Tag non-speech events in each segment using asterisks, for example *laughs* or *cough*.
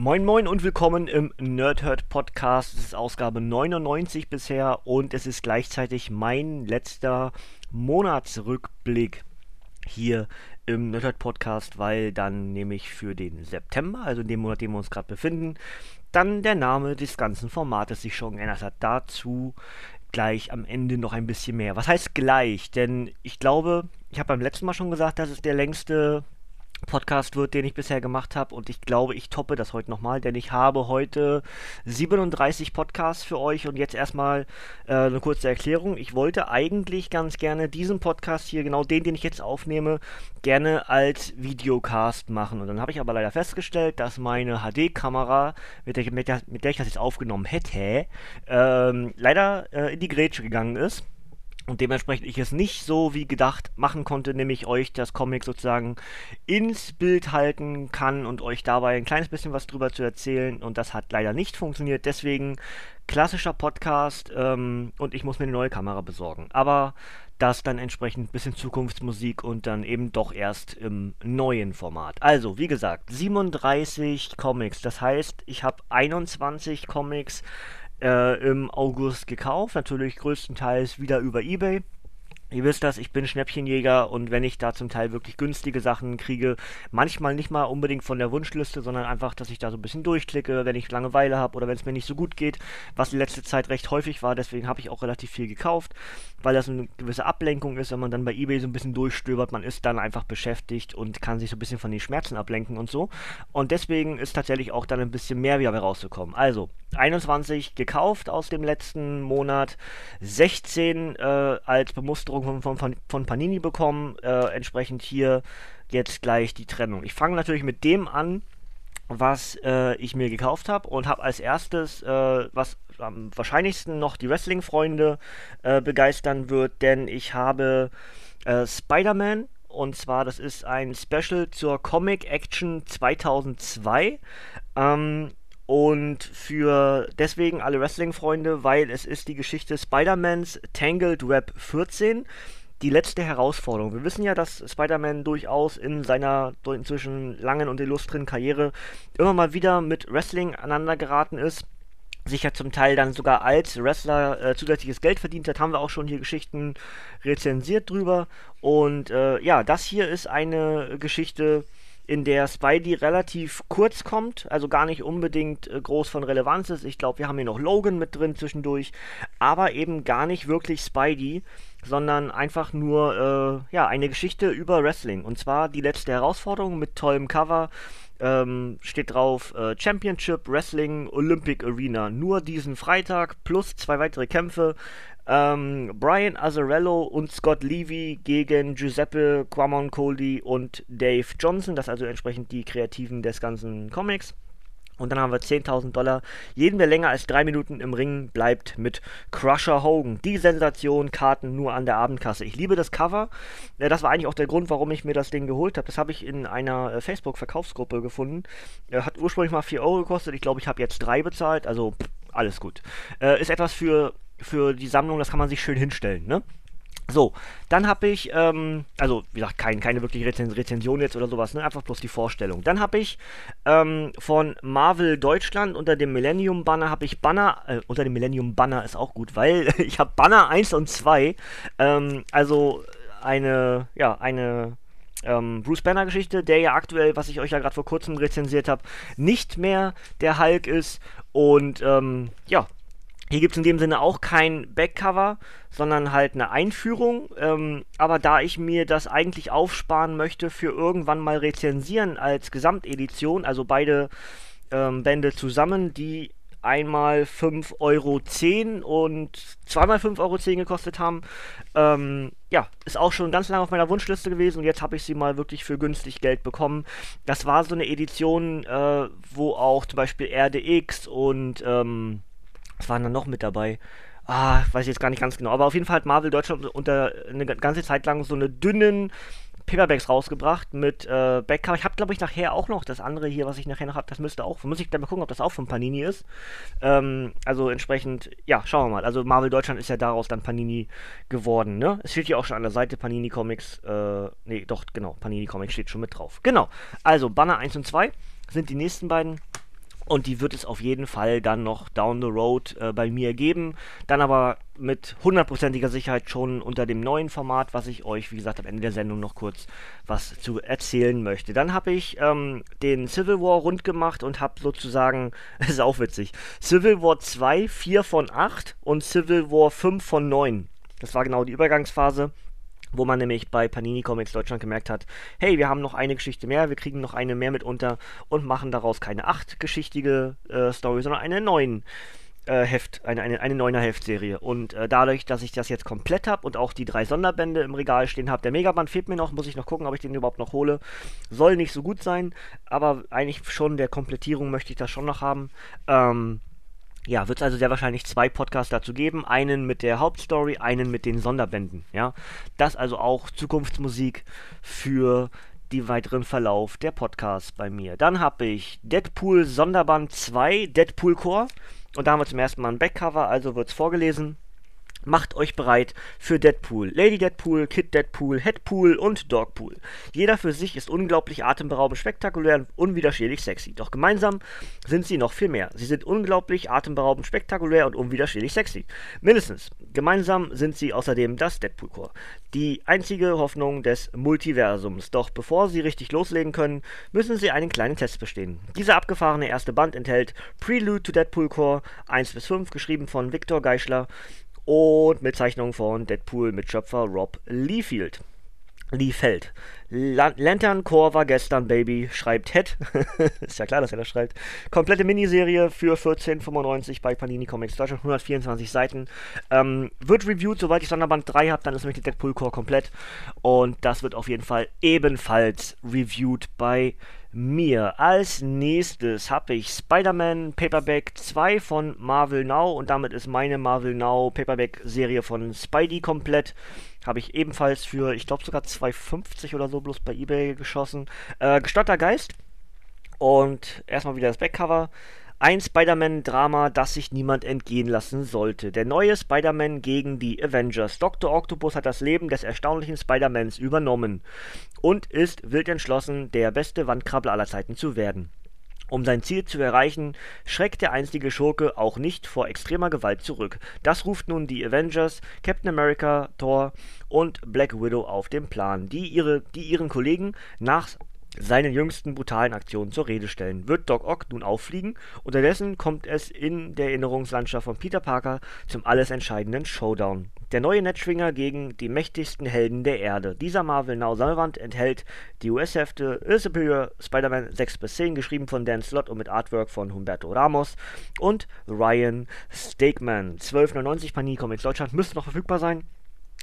Moin Moin und willkommen im Nerdhurt Podcast. Es ist Ausgabe 99 bisher und es ist gleichzeitig mein letzter Monatsrückblick hier im Nerdhurt Podcast, weil dann nämlich für den September, also in dem Monat, in dem wir uns gerade befinden, dann der Name des ganzen Formates sich schon geändert hat. Dazu gleich am Ende noch ein bisschen mehr. Was heißt gleich? Denn ich glaube, ich habe beim letzten Mal schon gesagt, dass es der längste Podcast wird, den ich bisher gemacht habe. Und ich glaube, ich toppe das heute nochmal, denn ich habe heute 37 Podcasts für euch. Und jetzt erstmal äh, eine kurze Erklärung. Ich wollte eigentlich ganz gerne diesen Podcast hier, genau den, den ich jetzt aufnehme, gerne als Videocast machen. Und dann habe ich aber leider festgestellt, dass meine HD-Kamera, mit der, mit, der, mit der ich das jetzt aufgenommen hätte, ähm, leider äh, in die Grätsche gegangen ist und dementsprechend ich es nicht so wie gedacht machen konnte, nämlich euch das Comic sozusagen ins Bild halten kann und euch dabei ein kleines bisschen was drüber zu erzählen. Und das hat leider nicht funktioniert, deswegen klassischer Podcast ähm, und ich muss mir eine neue Kamera besorgen, aber das dann entsprechend ein bisschen Zukunftsmusik und dann eben doch erst im neuen Format. Also, wie gesagt, 37 Comics, das heißt, ich habe 21 Comics äh, im August gekauft, natürlich größtenteils wieder über eBay. Ihr wisst das, ich bin Schnäppchenjäger und wenn ich da zum Teil wirklich günstige Sachen kriege, manchmal nicht mal unbedingt von der Wunschliste, sondern einfach, dass ich da so ein bisschen durchklicke, wenn ich Langeweile habe oder wenn es mir nicht so gut geht, was die letzte Zeit recht häufig war, deswegen habe ich auch relativ viel gekauft, weil das eine gewisse Ablenkung ist, wenn man dann bei eBay so ein bisschen durchstöbert, man ist dann einfach beschäftigt und kann sich so ein bisschen von den Schmerzen ablenken und so. Und deswegen ist tatsächlich auch dann ein bisschen mehr wieder rauszukommen. Also, 21 gekauft aus dem letzten Monat, 16 äh, als Bemusterung von, von, von, von Panini bekommen, äh, entsprechend hier jetzt gleich die Trennung. Ich fange natürlich mit dem an, was äh, ich mir gekauft habe und habe als erstes, äh, was am wahrscheinlichsten noch die Wrestling-Freunde äh, begeistern wird, denn ich habe äh, Spider-Man und zwar, das ist ein Special zur Comic Action 2002. Ähm, und für deswegen alle Wrestling-Freunde, weil es ist die Geschichte Spider-Mans Tangled Web 14 die letzte Herausforderung. Wir wissen ja, dass Spider-Man durchaus in seiner inzwischen langen und illustren Karriere immer mal wieder mit Wrestling aneinander geraten ist. Sich ja zum Teil dann sogar als Wrestler äh, zusätzliches Geld verdient hat, haben wir auch schon hier Geschichten rezensiert drüber. Und äh, ja, das hier ist eine Geschichte, in der Spidey relativ kurz kommt, also gar nicht unbedingt äh, groß von Relevanz ist. Ich glaube, wir haben hier noch Logan mit drin zwischendurch, aber eben gar nicht wirklich Spidey, sondern einfach nur äh, ja eine Geschichte über Wrestling. Und zwar die letzte Herausforderung mit tollem Cover. Ähm, steht drauf äh, Championship Wrestling Olympic Arena. Nur diesen Freitag plus zwei weitere Kämpfe. Ähm, Brian Azzarello und Scott Levy gegen Giuseppe Quamon-Coley und Dave Johnson. Das also entsprechend die Kreativen des ganzen Comics. Und dann haben wir 10.000 Dollar. Jeden, der länger als drei Minuten im Ring bleibt, mit Crusher Hogan. Die Sensation, Karten nur an der Abendkasse. Ich liebe das Cover. Das war eigentlich auch der Grund, warum ich mir das Ding geholt habe. Das habe ich in einer äh, Facebook-Verkaufsgruppe gefunden. Hat ursprünglich mal 4 Euro gekostet. Ich glaube, ich habe jetzt 3 bezahlt. Also alles gut. Äh, ist etwas für für die Sammlung, das kann man sich schön hinstellen, ne? So, dann habe ich, ähm, also wie gesagt, kein, keine wirkliche Rezen Rezension jetzt oder sowas, ne? einfach bloß die Vorstellung. Dann habe ich ähm, von Marvel Deutschland unter dem Millennium Banner habe ich Banner, äh, unter dem Millennium Banner ist auch gut, weil *laughs* ich habe Banner 1 und 2, ähm, also eine, ja, eine ähm, Bruce Banner Geschichte, der ja aktuell, was ich euch ja gerade vor kurzem rezensiert habe, nicht mehr der Hulk ist und ähm, ja, hier gibt es in dem Sinne auch kein Backcover, sondern halt eine Einführung. Ähm, aber da ich mir das eigentlich aufsparen möchte für irgendwann mal rezensieren als Gesamtedition, also beide ähm, Bände zusammen, die einmal 5,10 Euro und zweimal 5,10 Euro gekostet haben. Ähm, ja, ist auch schon ganz lange auf meiner Wunschliste gewesen und jetzt habe ich sie mal wirklich für günstig Geld bekommen. Das war so eine Edition, äh, wo auch zum Beispiel RDX und ähm, was waren da noch mit dabei? Ah, weiß ich jetzt gar nicht ganz genau. Aber auf jeden Fall hat Marvel Deutschland unter eine ganze Zeit lang so eine dünnen Paperbacks rausgebracht mit äh, Backcover. Ich habe, glaube ich, nachher auch noch das andere hier, was ich nachher noch habe. Das müsste auch, muss ich dann mal gucken, ob das auch von Panini ist. Ähm, also entsprechend, ja, schauen wir mal. Also Marvel Deutschland ist ja daraus dann Panini geworden, ne? Es steht hier auch schon an der Seite Panini Comics. Äh, nee, doch, genau, Panini Comics steht schon mit drauf. Genau. Also Banner 1 und 2 sind die nächsten beiden Und die wird es auf jeden Fall dann noch down the road äh, bei mir geben. Dann aber mit hundertprozentiger Sicherheit schon unter dem neuen Format, was ich euch, wie gesagt, am Ende der Sendung noch kurz was zu erzählen möchte. Dann habe ich ähm, den Civil War rund gemacht und habe sozusagen, das *laughs* ist auch witzig, Civil War 2, 4 von 8 und Civil War 5 von 9. Das war genau die Übergangsphase wo man nämlich bei Panini Comics Deutschland gemerkt hat, hey, wir haben noch eine Geschichte mehr, wir kriegen noch eine mehr mit unter und machen daraus keine achtgeschichtige äh, Story, sondern eine neun äh, Heft, eine, eine, eine neuner Heftserie. Und äh, dadurch, dass ich das jetzt komplett habe und auch die drei Sonderbände im Regal stehen habe, der Megaband fehlt mir noch, muss ich noch gucken, ob ich den überhaupt noch hole. Soll nicht so gut sein, aber eigentlich schon der Komplettierung möchte ich das schon noch haben. Ähm, ja, wird es also sehr wahrscheinlich zwei Podcasts dazu geben. Einen mit der Hauptstory, einen mit den Sonderbänden. Ja, das also auch Zukunftsmusik für den weiteren Verlauf der Podcasts bei mir. Dann habe ich Deadpool Sonderband 2, Deadpool Core. Und da haben wir zum ersten Mal ein Backcover, also wird es vorgelesen. Macht euch bereit für Deadpool. Lady Deadpool, Kid Deadpool, Headpool und Dogpool. Jeder für sich ist unglaublich atemberaubend, spektakulär und unwiderstehlich sexy. Doch gemeinsam sind sie noch viel mehr. Sie sind unglaublich atemberaubend, spektakulär und unwiderstehlich sexy. Mindestens. Gemeinsam sind sie außerdem das Deadpool Core. Die einzige Hoffnung des Multiversums. Doch bevor sie richtig loslegen können, müssen sie einen kleinen Test bestehen. Dieser abgefahrene erste Band enthält Prelude to Deadpool Core 1 bis 5, geschrieben von Victor Geischler und mit Zeichnungen von Deadpool mit Schöpfer Rob Liefeld. Liefeld. Lantern Core war gestern, Baby, schreibt Head. *laughs* ist ja klar, dass er das schreibt. Komplette Miniserie für 14,95 bei Panini Comics Deutschland, 124 Seiten. Ähm, wird reviewed, sobald ich Sonderband 3 habe, dann ist nämlich die Deadpool Core komplett. Und das wird auf jeden Fall ebenfalls reviewed bei mir. Als nächstes habe ich Spider-Man Paperback 2 von Marvel Now und damit ist meine Marvel Now Paperback Serie von Spidey komplett. Habe ich ebenfalls für, ich glaube sogar 2,50 oder so bloß bei eBay geschossen. Äh, Gestotter Geist. Und erstmal wieder das Backcover. Ein Spider-Man-Drama, das sich niemand entgehen lassen sollte. Der neue Spider-Man gegen die Avengers. Dr. Octopus hat das Leben des erstaunlichen Spider-Mans übernommen und ist wild entschlossen, der beste Wandkrabbler aller Zeiten zu werden. Um sein Ziel zu erreichen, schreckt der einstige Schurke auch nicht vor extremer Gewalt zurück. Das ruft nun die Avengers, Captain America, Thor und Black Widow auf den Plan, die, ihre, die ihren Kollegen nach seinen jüngsten brutalen Aktionen zur Rede stellen. Wird Doc Ock nun auffliegen? Unterdessen kommt es in der Erinnerungslandschaft von Peter Parker zum alles entscheidenden Showdown. Der neue Netschwinger gegen die mächtigsten Helden der Erde. Dieser Marvel Now Sammelband enthält die US-Hefte A Superior Spider-Man 6 bis 10, geschrieben von Dan Slott und mit Artwork von Humberto Ramos und Ryan Stegman. 12,99 Panini Comics Deutschland müsste noch verfügbar sein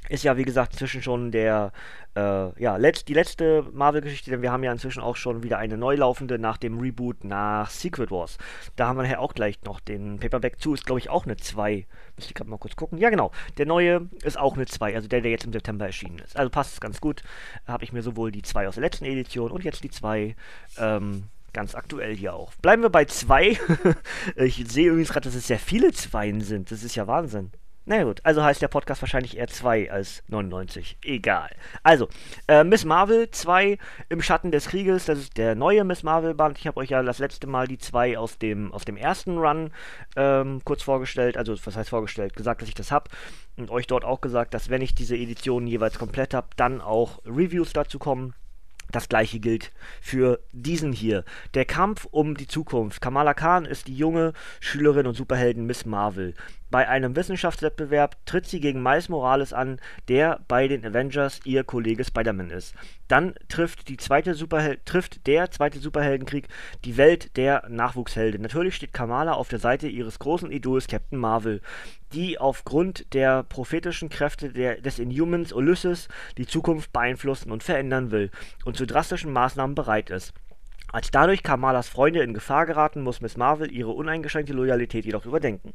ist ja wie gesagt inzwischen schon der äh, ja letzt, die letzte Marvel-Geschichte, denn wir haben ja inzwischen auch schon wieder eine neu laufende nach dem Reboot nach Secret Wars. Da haben wir ja auch gleich noch den Paperback zu, ist glaube ich auch eine 2. Müsste ich gerade mal kurz gucken. Ja genau, der neue ist auch eine 2, also der, der jetzt im September erschienen ist. Also passt es ganz gut. Habe ich mir sowohl die 2 aus der letzten Edition und jetzt die 2 ähm, ganz aktuell hier auch. Bleiben wir bei 2. *laughs* ich sehe übrigens gerade, dass es sehr viele Zweien sind. Das ist ja Wahnsinn. Na gut, also heißt der Podcast wahrscheinlich eher 2 als 99. Egal. Also, äh, Miss Marvel 2 im Schatten des Krieges, das ist der neue Miss Marvel Band. Ich habe euch ja das letzte Mal die 2 aus dem, aus dem ersten Run ähm, kurz vorgestellt, also was heißt vorgestellt, gesagt, dass ich das habe und euch dort auch gesagt, dass wenn ich diese Editionen jeweils komplett habe, dann auch Reviews dazu kommen. Das gleiche gilt für diesen hier. Der Kampf um die Zukunft. Kamala Khan ist die junge Schülerin und Superheldin Miss Marvel. Bei einem Wissenschaftswettbewerb tritt sie gegen Miles Morales an, der bei den Avengers ihr Kollege Spider-Man ist. Dann trifft, die zweite trifft der zweite Superheldenkrieg die Welt der Nachwuchshelden. Natürlich steht Kamala auf der Seite ihres großen Idols Captain Marvel, die aufgrund der prophetischen Kräfte der, des Inhumans Ulysses die Zukunft beeinflussen und verändern will und zu drastischen Maßnahmen bereit ist. Als dadurch Kamalas Freunde in Gefahr geraten, muss Miss Marvel ihre uneingeschränkte Loyalität jedoch überdenken.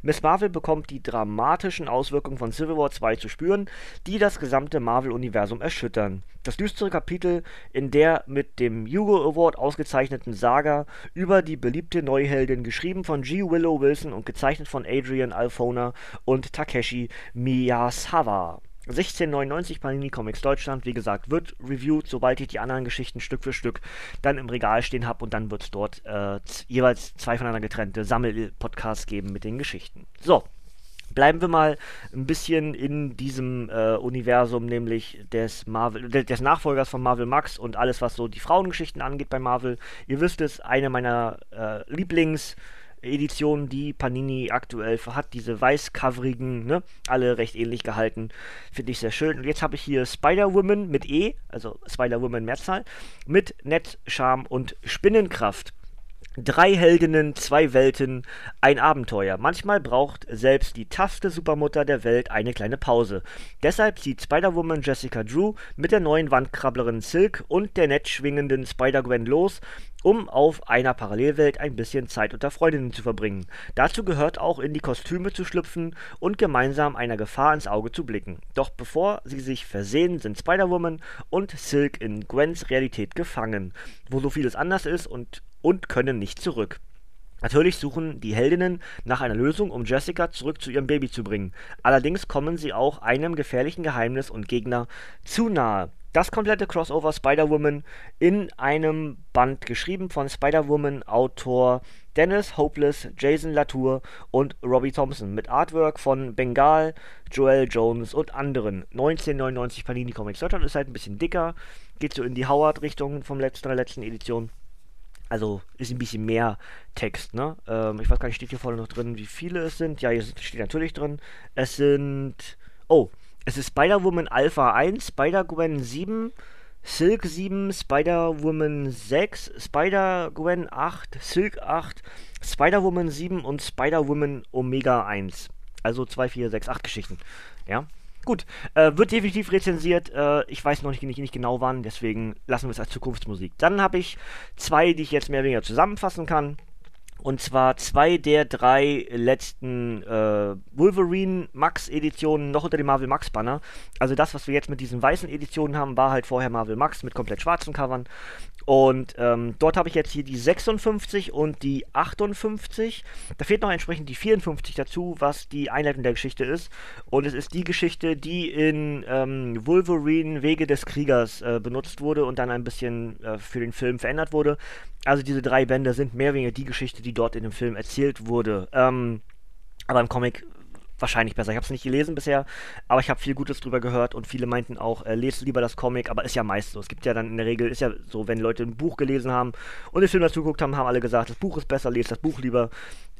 Miss Marvel bekommt die dramatischen Auswirkungen von Civil War 2 zu spüren, die das gesamte Marvel-Universum erschüttern. Das düstere Kapitel in der mit dem Hugo Award ausgezeichneten Saga über die beliebte Neuheldin, geschrieben von G. Willow Wilson und gezeichnet von Adrian Alfona und Takeshi Miyazawa. 1699 Panini Comics Deutschland, wie gesagt, wird reviewed, sobald ich die anderen Geschichten Stück für Stück dann im Regal stehen habe und dann wird es dort äh, jeweils zwei voneinander getrennte Sammel-Podcasts geben mit den Geschichten. So, bleiben wir mal ein bisschen in diesem äh, Universum, nämlich des Marvel, des Nachfolgers von Marvel Max und alles, was so die Frauengeschichten angeht bei Marvel. Ihr wisst es, eine meiner äh, Lieblings- Editionen, die Panini aktuell hat, diese weißcoverigen, ne, alle recht ähnlich gehalten, finde ich sehr schön. Und jetzt habe ich hier Spider-Woman mit E, also Spider-Woman Mehrzahl, mit Netz, Charme und Spinnenkraft. Drei Heldinnen, zwei Welten, ein Abenteuer. Manchmal braucht selbst die taffste Supermutter der Welt eine kleine Pause. Deshalb zieht Spider-Woman Jessica Drew mit der neuen Wandkrabblerin Silk und der nett schwingenden Spider-Gwen los, um auf einer Parallelwelt ein bisschen Zeit unter Freundinnen zu verbringen. Dazu gehört auch in die Kostüme zu schlüpfen und gemeinsam einer Gefahr ins Auge zu blicken. Doch bevor sie sich versehen, sind Spider-Woman und Silk in Gwens Realität gefangen, wo so vieles anders ist und und können nicht zurück. Natürlich suchen die Heldinnen nach einer Lösung, um Jessica zurück zu ihrem Baby zu bringen. Allerdings kommen sie auch einem gefährlichen Geheimnis und Gegner zu nahe. Das komplette Crossover Spider-Woman in einem Band geschrieben von Spider-Woman-Autor Dennis Hopeless, Jason Latour und Robbie Thompson mit Artwork von Bengal, Joel Jones und anderen. 1999 Panini Comics Deutschland ist halt ein bisschen dicker, geht so in die Howard-Richtung vom letzten, der letzten Edition. Also ist ein bisschen mehr Text, ne? Ähm, ich weiß gar nicht, steht hier vorne noch drin, wie viele es sind. Ja, hier steht natürlich drin. Es sind. Oh, es ist Spider-Woman Alpha 1, Spider-Gwen 7, Silk 7, Spider-Woman 6, Spider-Gwen 8, Silk 8, Spider-Woman 7 und Spider-Woman Omega 1. Also 2, 4, 6, 8 Geschichten. Ja. Gut, äh, wird definitiv rezensiert. Äh, ich weiß noch nicht, nicht, nicht, genau wann, deswegen lassen wir es als Zukunftsmusik. Dann habe ich zwei, die ich jetzt mehr oder weniger zusammenfassen kann. Und zwar zwei der drei letzten äh, Wolverine Max Editionen noch unter dem Marvel Max Banner. Also das, was wir jetzt mit diesen weißen Editionen haben, war halt vorher Marvel Max mit komplett schwarzen Covern. Und ähm, dort habe ich jetzt hier die 56 und die 58. Da fehlt noch entsprechend die 54 dazu, was die Einleitung der Geschichte ist. Und es ist die Geschichte, die in ähm, Wolverine Wege des Kriegers äh, benutzt wurde und dann ein bisschen äh, für den Film verändert wurde. Also diese drei Bände sind mehr oder weniger die Geschichte, die dort in dem Film erzählt wurde. Ähm, aber im Comic wahrscheinlich besser. Ich habe es nicht gelesen bisher, aber ich habe viel Gutes drüber gehört und viele meinten auch, äh, lest lieber das Comic, aber ist ja meist so. Es gibt ja dann in der Regel, ist ja so, wenn Leute ein Buch gelesen haben und den Film dazu geguckt haben, haben alle gesagt, das Buch ist besser, lest das Buch lieber.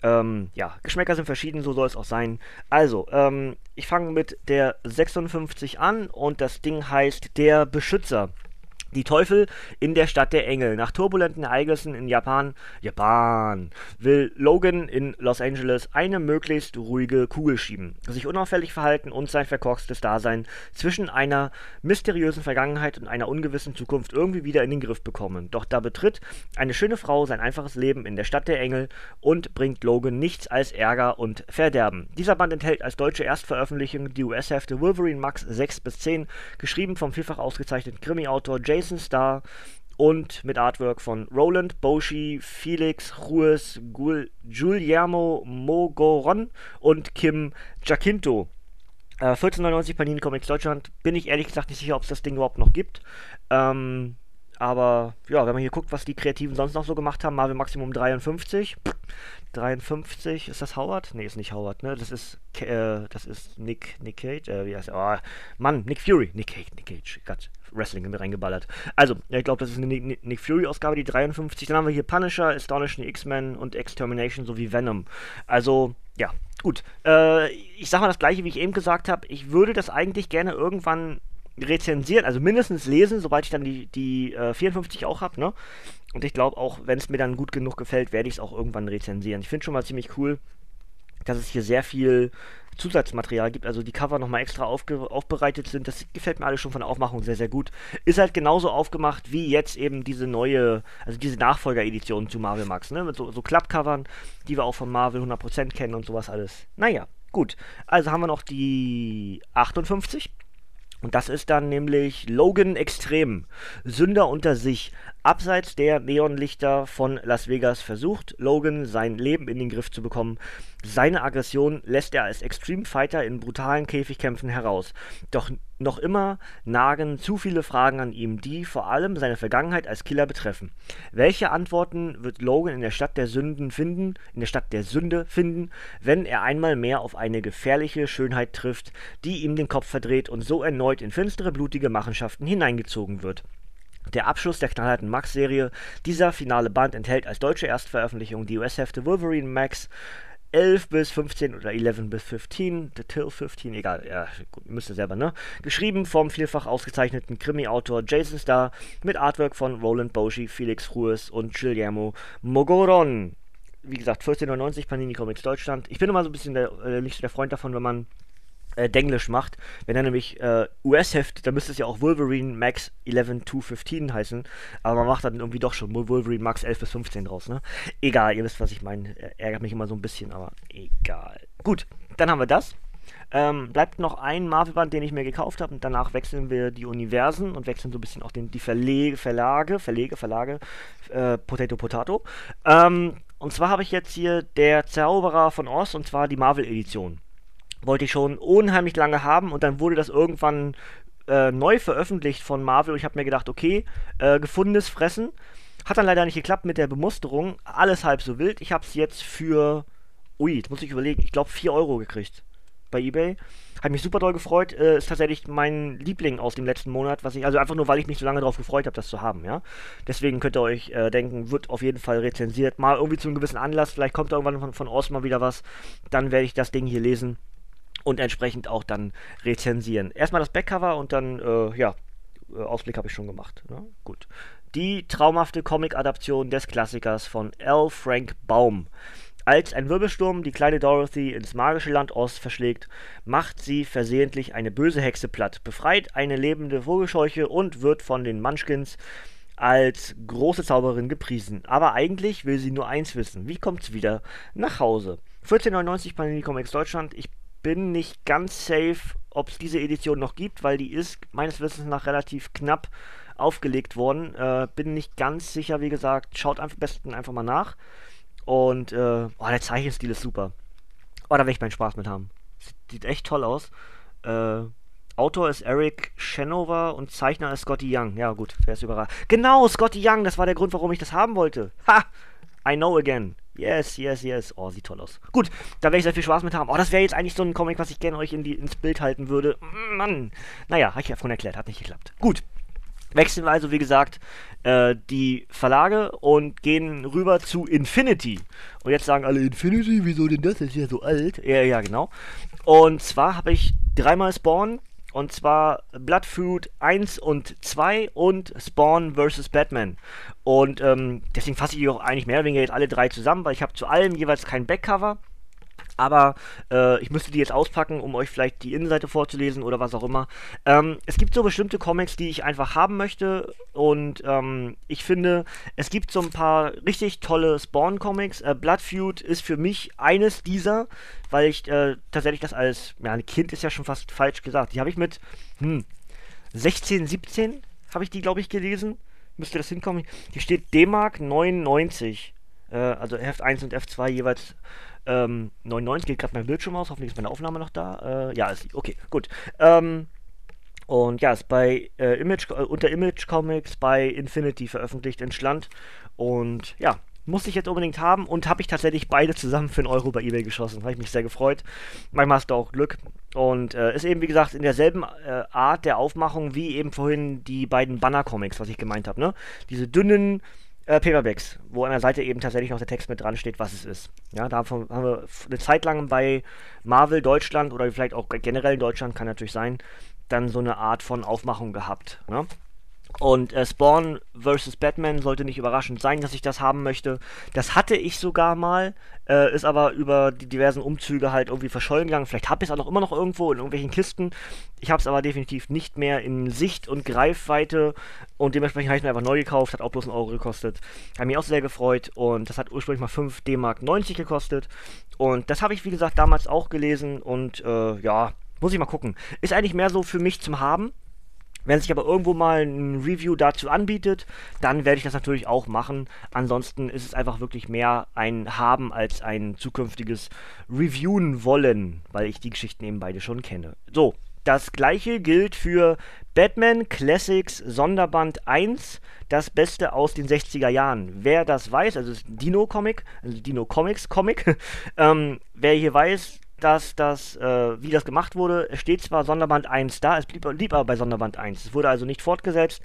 Ähm, ja, Geschmäcker sind verschieden, so soll es auch sein. Also, ähm, ich fange mit der 56 an und das Ding heißt Der Beschützer. Die Teufel in der Stadt der Engel. Nach turbulenten Ereignissen in Japan, Japan, will Logan in Los Angeles eine möglichst ruhige Kugel schieben, sich unauffällig verhalten und sein verkorkstes Dasein zwischen einer mysteriösen Vergangenheit und einer ungewissen Zukunft irgendwie wieder in den Griff bekommen. Doch da betritt eine schöne Frau sein einfaches Leben in der Stadt der Engel und bringt Logan nichts als Ärger und Verderben. Dieser Band enthält als deutsche Erstveröffentlichung die US-Hefte Wolverine Max 6 bis 10, geschrieben vom vielfach ausgezeichneten Krimi-Autor Jason Jason Starr und mit Artwork von Roland, Boshi, Felix, Ruiz, Guillermo Mogoron und Kim Jacinto. Äh, 14,99 Panini Comics Deutschland. Bin ich ehrlich gesagt nicht sicher, ob es das Ding überhaupt noch gibt. Ähm, aber ja, wenn man hier guckt, was die Kreativen sonst noch so gemacht haben, Marvel Maximum 53. 53, ist das Howard? Ne, ist nicht Howard, ne? Das ist, äh, das ist Nick, Nick Cage, äh, wie heißt er? Oh, Mann, Nick Fury, Nick Cage, Nick Cage, Gott, Wrestling in mir reingeballert. Also, ich glaube, das ist eine Nick, Fury-Ausgabe, die 53. Dann haben wir hier Punisher, Astonishing X-Men und Extermination sowie Venom. Also, ja, gut. Äh, ich sag mal das gleiche, wie ich eben gesagt habe. Ich würde das eigentlich gerne irgendwann rezensieren, also mindestens lesen, sobald ich dann die, die äh, 54 auch habe, ne? Und ich glaube auch, wenn es mir dann gut genug gefällt, werde ich es auch irgendwann rezensieren. Ich finde schon mal ziemlich cool, dass es hier sehr viel Zusatzmaterial gibt, also die Cover nochmal extra aufbereitet sind. Das gefällt mir alles schon von der Aufmachung sehr, sehr gut. Ist halt genauso aufgemacht wie jetzt eben diese neue, also diese Nachfolgeredition zu Marvel Max, ne? Mit so, so Klappcovern, die wir auch von Marvel 100% kennen und sowas alles. Naja, gut. Also haben wir noch die 58. Und das ist dann nämlich Logan Extrem. Sünder unter sich. Abseits der Neonlichter von Las Vegas versucht Logan sein Leben in den Griff zu bekommen. Seine Aggression lässt er als Extreme Fighter in brutalen Käfigkämpfen heraus. Doch noch immer nagen zu viele Fragen an ihm, die vor allem seine Vergangenheit als Killer betreffen. Welche Antworten wird Logan in der Stadt der Sünden finden, in der Stadt der Sünde finden, wenn er einmal mehr auf eine gefährliche Schönheit trifft, die ihm den Kopf verdreht und so erneut in finstere, blutige Machenschaften hineingezogen wird? Der Abschluss der knallharten Max-Serie. Dieser finale Band enthält als deutsche Erstveröffentlichung die US-Hefte Wolverine Max 11 bis 15 oder 11 bis 15, The Till 15, egal, ja, gut, müsst ihr selber, ne? Geschrieben vom vielfach ausgezeichneten Krimi-Autor Jason Starr mit Artwork von Roland Boschi, Felix Ruiz und Guillermo Mogoron. Wie gesagt, 14,99 Panini Comics Deutschland. Ich bin immer so ein bisschen der, äh, nicht so der Freund davon, wenn man äh, Denglisch macht. Wenn er nämlich äh, US-Heft, dann müsste es ja auch Wolverine Max 11 to 15 heißen. Aber man macht dann irgendwie doch schon Wolverine Max 11 bis 15 draus, ne? Egal, ihr wisst, was ich meine. Ärgert mich immer so ein bisschen, aber egal. Gut, dann haben wir das. Ähm, bleibt noch ein Marvel-Band, den ich mir gekauft habe und danach wechseln wir die Universen und wechseln so ein bisschen auch den, die Verlege, Verlage, Verlege, Verlage, äh, Potato Potato. Ähm, und zwar habe ich jetzt hier der Zauberer von Oz und zwar die Marvel-Edition wollte ich schon unheimlich lange haben und dann wurde das irgendwann äh, neu veröffentlicht von Marvel und ich habe mir gedacht, okay, äh, gefundenes Fressen. Hat dann leider nicht geklappt mit der Bemusterung. Alles halb so wild. Ich habe es jetzt für, ui, jetzt muss ich überlegen, ich glaube 4 Euro gekriegt bei eBay. Hat mich super doll gefreut. Äh, ist tatsächlich mein Liebling aus dem letzten Monat, was ich, also einfach nur, weil ich mich so lange darauf gefreut habe, das zu haben, ja. Deswegen könnt ihr euch äh, denken, wird auf jeden Fall rezensiert. Mal irgendwie zu einem gewissen Anlass, vielleicht kommt irgendwann von, von Osma wieder was. Dann werde ich das Ding hier lesen und entsprechend auch dann rezensieren. Erstmal das Backcover und dann, äh, ja, äh, Ausblick habe ich schon gemacht. Ne? Gut. Die traumhafte Comic-Adaption des Klassikers von L. Frank Baum. Als ein Wirbelsturm die kleine Dorothy ins magische Land Oz verschlägt, macht sie versehentlich eine böse Hexe platt, befreit eine lebende Vogelscheuche und wird von den Munchkins als große Zauberin gepriesen. Aber eigentlich will sie nur eins wissen: Wie kommt's wieder nach Hause? 14,99 Panini Comics Deutschland. Ich bin nicht ganz safe, ob es diese Edition noch gibt, weil die ist meines Wissens nach relativ knapp aufgelegt worden. Äh, bin nicht ganz sicher, wie gesagt. Schaut am besten einfach mal nach. Und, äh, oh, der Zeichenstil ist super. Oh, da werde ich meinen Spaß mit haben. Sieht, echt toll aus. Äh, Autor ist Eric Shanover und Zeichner ist Scotty Young. Ja, gut, wer ist überrascht. Genau, Scotty Young, das war der Grund, warum ich das haben wollte. Ha! I know again. Yes, yes, yes. Oh, sieht toll aus. Gut, da werde ich sehr viel Spaß mit haben. Oh, das wäre jetzt eigentlich so ein Comic, was ich gerne euch in die, ins Bild halten würde. Mann. Naja, habe ich ja vorhin erklärt, hat nicht geklappt. Gut. Wechseln wir also, wie gesagt, äh, die Verlage und gehen rüber zu Infinity. Und jetzt sagen alle, Infinity, wieso denn das? Das ist ja so alt. Ja, ja, genau. Und zwar habe ich dreimal Spawn, und zwar Bloodfood 1 und 2 und Spawn vs. Batman. Und ähm, deswegen fasse ich die auch eigentlich mehr oder weniger jetzt alle drei zusammen, weil ich habe zu allem jeweils kein Backcover. Aber äh, ich müsste die jetzt auspacken, um euch vielleicht die Innenseite vorzulesen oder was auch immer. Ähm, es gibt so bestimmte Comics, die ich einfach haben möchte. Und ähm, ich finde, es gibt so ein paar richtig tolle Spawn-Comics. Äh, Blood Feud ist für mich eines dieser, weil ich äh, tatsächlich das als, ja, ein Kind ist ja schon fast falsch gesagt. Die habe ich mit hm, 16, 17 habe ich die, glaube ich, gelesen. Müsste das hinkommen. Hier steht D-Mark 99. Äh, also Heft 1 und F2 jeweils ähm, 99 geht gerade mein Bildschirm aus, hoffentlich ist meine Aufnahme noch da. Äh, ja, ist okay, gut. Ähm, und ja, ist bei äh, Image, äh, unter Image Comics bei Infinity veröffentlicht in Schland. Und ja, musste ich jetzt unbedingt haben und habe ich tatsächlich beide zusammen für einen Euro bei eBay geschossen. Habe ich mich sehr gefreut. Manchmal hast du auch Glück. Und äh, ist eben, wie gesagt, in derselben äh, Art der Aufmachung wie eben vorhin die beiden Banner-Comics, was ich gemeint habe. Ne? Diese dünnen, äh, Paperbacks, wo an der Seite eben tatsächlich noch der Text mit dran steht, was es ist. Ja, da haben wir eine Zeit lang bei Marvel Deutschland oder vielleicht auch generell in Deutschland, kann natürlich sein, dann so eine Art von Aufmachung gehabt. Ne? Und äh, Spawn vs. Batman sollte nicht überraschend sein, dass ich das haben möchte. Das hatte ich sogar mal, äh, ist aber über die diversen Umzüge halt irgendwie verschollen gegangen. Vielleicht habe ich es auch noch immer noch irgendwo in irgendwelchen Kisten. Ich habe es aber definitiv nicht mehr in Sicht und Greifweite und dementsprechend habe ich mir einfach neu gekauft. Hat auch bloß einen Euro gekostet. Habe mich auch sehr gefreut und das hat ursprünglich mal 5 D-Mark 90 gekostet. Und das habe ich, wie gesagt, damals auch gelesen und äh, ja, muss ich mal gucken. Ist eigentlich mehr so für mich zum Haben Wenn sich aber irgendwo mal ein Review dazu anbietet, dann werde ich das natürlich auch machen. Ansonsten ist es einfach wirklich mehr ein Haben als ein zukünftiges Reviewen wollen, weil ich die Geschichten eben beide schon kenne. So, das gleiche gilt für Batman Classics Sonderband 1, das Beste aus den 60er Jahren. Wer das weiß, also das Dino Comic, also Dino Comics Comic, *laughs* ähm, wer hier weiß, dass das, äh, wie das gemacht wurde, es steht zwar Sonderband 1 da, es blieb, blieb aber bei Sonderband 1. Es wurde also nicht fortgesetzt,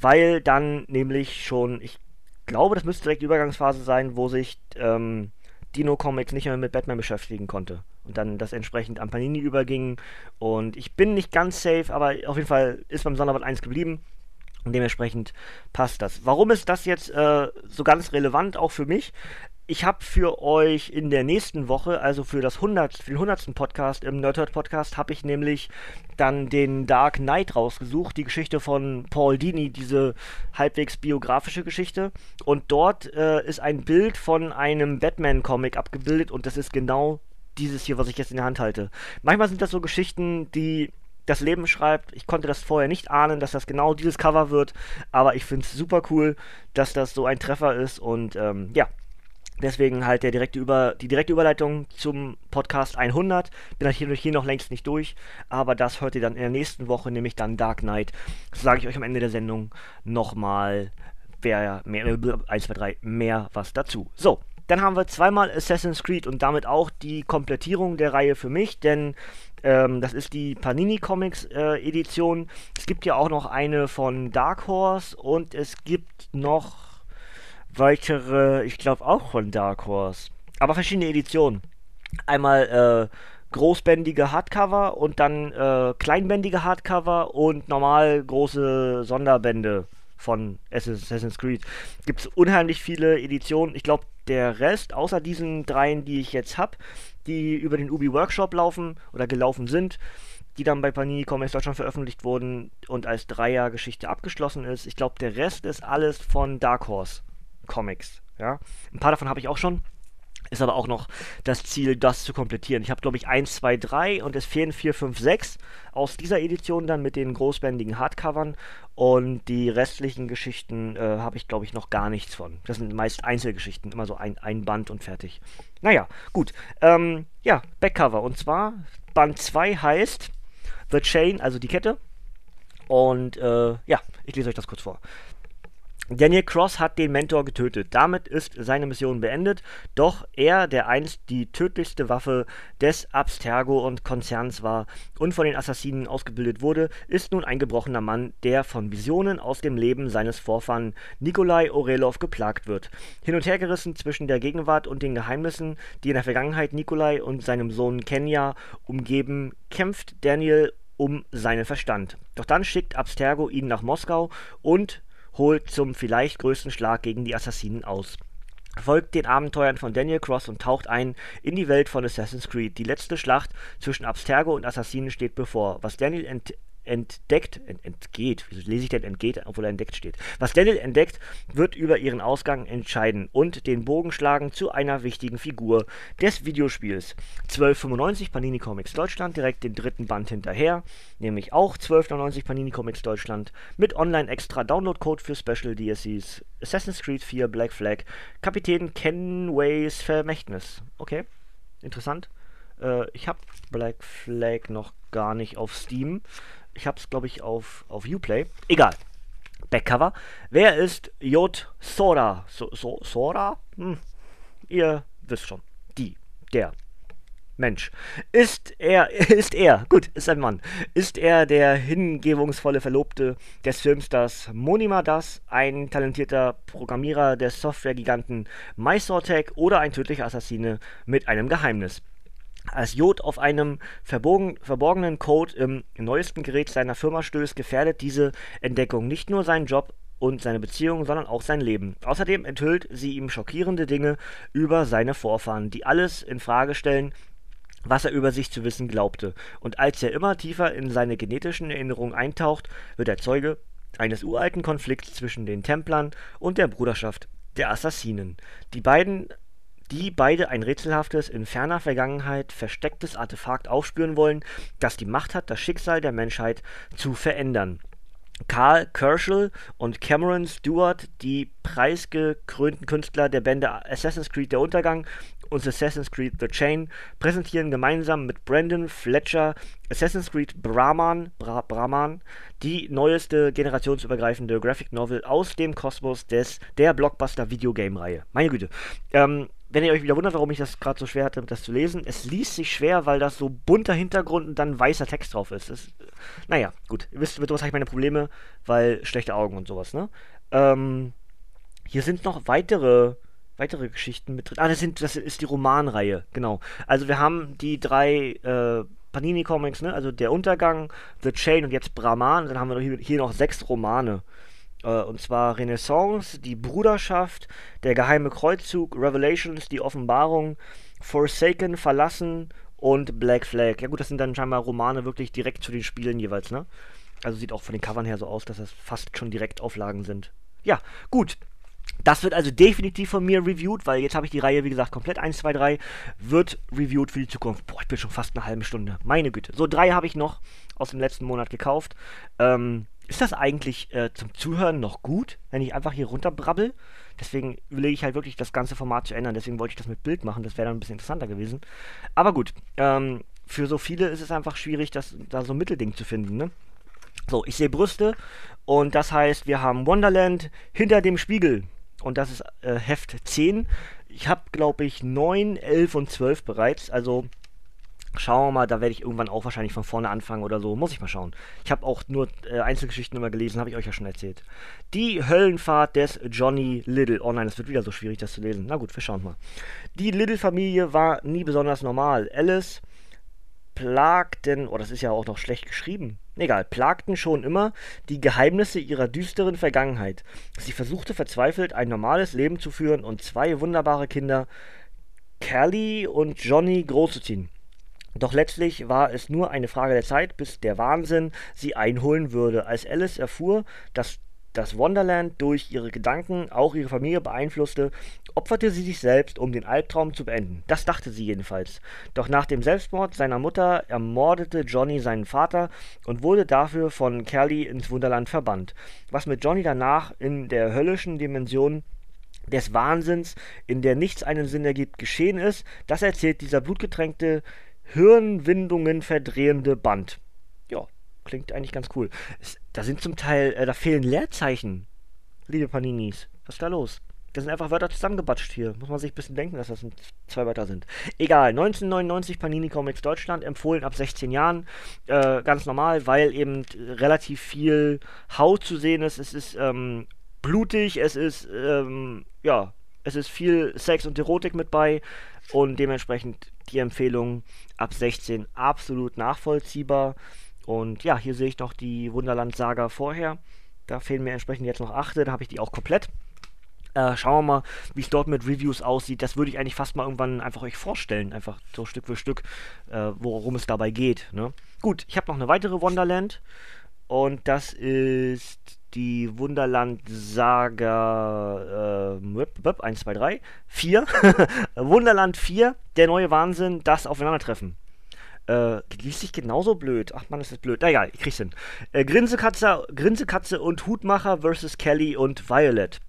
weil dann nämlich schon, ich glaube, das müsste direkt die Übergangsphase sein, wo sich ähm, Dino Comics nicht mehr mit Batman beschäftigen konnte. Und dann das entsprechend an Panini überging. Und ich bin nicht ganz safe, aber auf jeden Fall ist beim Sonderband 1 geblieben. Und dementsprechend passt das. Warum ist das jetzt äh, so ganz relevant auch für mich? Ich habe für euch in der nächsten Woche, also für das 100, für den 100. Podcast im Nerdhurt Podcast, habe ich nämlich dann den Dark Knight rausgesucht, die Geschichte von Paul Dini, diese halbwegs biografische Geschichte. Und dort äh, ist ein Bild von einem Batman-Comic abgebildet und das ist genau dieses hier, was ich jetzt in der Hand halte. Manchmal sind das so Geschichten, die das Leben schreibt. Ich konnte das vorher nicht ahnen, dass das genau dieses Cover wird, aber ich finde es super cool, dass das so ein Treffer ist und ähm, ja, Deswegen halt der direkte Über, die direkte Überleitung zum Podcast 100. Bin hier, hier noch längst nicht durch, aber das hört ihr dann in der nächsten Woche, nämlich dann Dark Knight. Das sage ich euch am Ende der Sendung nochmal, wer mehr, 1, 2, 3, mehr was dazu. So, dann haben wir zweimal Assassin's Creed und damit auch die Komplettierung der Reihe für mich, denn ähm, das ist die Panini Comics äh, Edition. Es gibt ja auch noch eine von Dark Horse und es gibt noch weitere, ich glaube auch von Dark Horse. Aber verschiedene Editionen. Einmal äh, großbändige Hardcover und dann äh, kleinbändige Hardcover und normal große Sonderbände von Assassin's Creed. Gibt es unheimlich viele Editionen. Ich glaube, der Rest, außer diesen dreien, die ich jetzt habe, die über den Ubi Workshop laufen oder gelaufen sind, die dann bei Panini Comics Deutschland veröffentlicht wurden und als Dreier-Geschichte abgeschlossen ist. Ich glaube, der Rest ist alles von Dark Horse. Comics. Ja? Ein paar davon habe ich auch schon. Ist aber auch noch das Ziel, das zu komplettieren. Ich habe, glaube ich, 1, 2, 3 und es fehlen 4, 5, 6 aus dieser Edition dann mit den großbändigen Hardcovern. Und die restlichen Geschichten äh, habe ich, glaube ich, noch gar nichts von. Das sind meist Einzelgeschichten, immer so ein, ein Band und fertig. Naja, gut. Ähm, ja, Backcover. Und zwar Band 2 heißt The Chain, also die Kette. Und äh, ja, ich lese euch das kurz vor. Daniel Cross hat den Mentor getötet. Damit ist seine Mission beendet, doch er, der einst die tödlichste Waffe des Abstergo und Konzerns war und von den Assassinen ausgebildet wurde, ist nun ein gebrochener Mann, der von Visionen aus dem Leben seines Vorfahren Nikolai Orelov geplagt wird. Hin und her gerissen zwischen der Gegenwart und den Geheimnissen, die in der Vergangenheit Nikolai und seinem Sohn Kenya umgeben, kämpft Daniel um seinen Verstand. Doch dann schickt Abstergo ihn nach Moskau und holt zum vielleicht größten Schlag gegen die Assassinen aus. Folgt den Abenteuern von Daniel Cross und taucht ein in die Welt von Assassin's Creed. Die letzte Schlacht zwischen Abstergo und Assassinen steht bevor. Was Daniel entdeckt, ent, entgeht, wieso lese ich denn entgeht, obwohl er entdeckt steht. Was Daniel entdeckt, wird über ihren Ausgang entscheiden und den Bogen schlagen zu einer wichtigen Figur des Videospiels. 1295 Panini Comics Deutschland, direkt den dritten Band hinterher, nämlich auch 1299 Panini Comics Deutschland mit Online-Extra Download-Code für Special DLCs, Assassin's Creed 4 Black Flag, Kapitän Kenways Vermächtnis. Okay, interessant. Äh, ich habe Black Flag noch gar nicht auf Steam. Ich habe es, glaube ich, auf, auf Uplay. Egal. Backcover. Wer ist J. Sora? So, so, Sora? Hm. Ihr wisst schon. Die. Der. Mensch. Ist er, *laughs* ist er, gut, ist ein Mann, ist er der hingebungsvolle Verlobte des Filmstars Monima Das, ein talentierter Programmierer des Softwaregiganten MySortech oder ein tödlicher Assassine mit einem Geheimnis? Als Jod auf einem verborgen, verborgenen Code im neuesten Gerät seiner Firma stößt, gefährdet diese Entdeckung nicht nur seinen Job und seine Beziehung, sondern auch sein Leben. Außerdem enthüllt sie ihm schockierende Dinge über seine Vorfahren, die alles in Frage stellen, was er über sich zu wissen glaubte. Und als er immer tiefer in seine genetischen Erinnerungen eintaucht, wird er Zeuge eines uralten Konflikts zwischen den Templern und der Bruderschaft der Assassinen. Die beiden die beide ein rätselhaftes, in ferner Vergangenheit verstecktes Artefakt aufspüren wollen, das die Macht hat, das Schicksal der Menschheit zu verändern. Carl Kerschel und Cameron Stewart, die preisgekrönten Künstler der Bände Assassin's Creed Der Untergang und Assassin's Creed The Chain, präsentieren gemeinsam mit Brandon Fletcher Assassin's Creed Brahman, Bra Brahman die neueste generationsübergreifende Graphic Novel aus dem Kosmos des, der Blockbuster-Videogame-Reihe. Meine Güte. Ähm, wenn ihr euch wieder wundert, warum ich das gerade so schwer hatte, das zu lesen, es liest sich schwer, weil das so bunter Hintergrund und dann weißer Text drauf ist. Das, naja, gut. Ihr wisst, mit sowas habe ich meine Probleme, weil schlechte Augen und sowas, ne? Ähm, hier sind noch weitere, weitere Geschichten mit drin. Ah, das, sind, das ist die Romanreihe, genau. Also wir haben die drei äh, Panini Comics, ne? Also der Untergang, The Chain und jetzt Brahman. Dann haben wir hier, hier noch sechs Romane. Äh, und zwar Renaissance, die Bruderschaft, der geheime Kreuzzug, Revelations, die Offenbarung, Forsaken, Verlassen und Black Flag. Ja gut, das sind dann scheinbar Romane wirklich direkt zu den Spielen jeweils, ne? Also sieht auch von den Covern her so aus, dass das fast schon Direktauflagen sind. Ja, gut. Das wird also definitiv von mir reviewed, weil jetzt habe ich die Reihe, wie gesagt, komplett 1, 2, 3 wird reviewed für die Zukunft. Boah, ich bin schon fast eine halbe Stunde. Meine Güte. So, drei habe ich noch aus dem letzten Monat gekauft. Ähm, ist das eigentlich äh, zum Zuhören noch gut, wenn ich einfach hier runterbrabbel? Deswegen überlege ich halt wirklich, das ganze Format zu ändern. Deswegen wollte ich das mit Bild machen. Das wäre dann ein bisschen interessanter gewesen. Aber gut, ähm, für so viele ist es einfach schwierig, das, da so ein Mittelding zu finden, ne? So, ich sehe Brüste und das heißt, wir haben Wonderland hinter dem Spiegel und das ist äh, Heft 10. Ich habe, glaube ich, 9, 11 und 12 bereits. Also schauen wir mal, da werde ich irgendwann auch wahrscheinlich von vorne anfangen oder so. Muss ich mal schauen. Ich habe auch nur äh, Einzelgeschichten immer gelesen, habe ich euch ja schon erzählt. Die Höllenfahrt des Johnny Little. Oh nein, es wird wieder so schwierig, das zu lesen. Na gut, wir schauen mal. Die Little-Familie war nie besonders normal. Alice plagten, oh, das ist ja auch noch schlecht geschrieben. Egal, plagten schon immer die Geheimnisse ihrer düsteren Vergangenheit. Sie versuchte verzweifelt ein normales Leben zu führen und zwei wunderbare Kinder, Callie und Johnny, großzuziehen. Doch letztlich war es nur eine Frage der Zeit, bis der Wahnsinn sie einholen würde. Als Alice erfuhr, dass das Wonderland durch ihre Gedanken auch ihre Familie beeinflusste, opferte sie sich selbst, um den Albtraum zu beenden. Das dachte sie jedenfalls. Doch nach dem Selbstmord seiner Mutter ermordete Johnny seinen Vater und wurde dafür von Kelly ins Wunderland verbannt. Was mit Johnny danach in der höllischen Dimension des Wahnsinns, in der nichts einen Sinn ergibt, geschehen ist, das erzählt dieser blutgetränkte, Hirnwindungen verdrehende Band. Ja, klingt eigentlich ganz cool. Es, da sind zum Teil, äh, da fehlen Leerzeichen, liebe Paninis. Was ist da los? Das sind einfach Wörter zusammengebatscht hier. Muss man sich ein bisschen denken, dass das zwei Wörter sind. Egal, 1999 Panini Comics Deutschland, empfohlen ab 16 Jahren. Äh, ganz normal, weil eben relativ viel Haut zu sehen ist. Es ist ähm, blutig, es ist, ähm, ja, es ist viel Sex und Erotik mit bei. Und dementsprechend die Empfehlung ab 16 absolut nachvollziehbar. Und ja, hier sehe ich noch die Wunderland-Saga vorher. Da fehlen mir entsprechend jetzt noch 8, da habe ich die auch komplett. Äh, schauen wir mal, wie es dort mit Reviews aussieht. Das würde ich eigentlich fast mal irgendwann einfach euch vorstellen, einfach so Stück für Stück, äh, worum es dabei geht. Ne? Gut, ich habe noch eine weitere Wonderland und das ist die *laughs* Wunderland Saga äh, 1, 2, 3, 4. Wunderland 4, der neue Wahnsinn, das Aufeinandertreffen. Äh, liest sich genauso blöd. Ach man, ist das blöd. Na egal, ich krieg's hin. Äh, Grinsekatze, Grinsekatze und Hutmacher versus Kelly und Violet.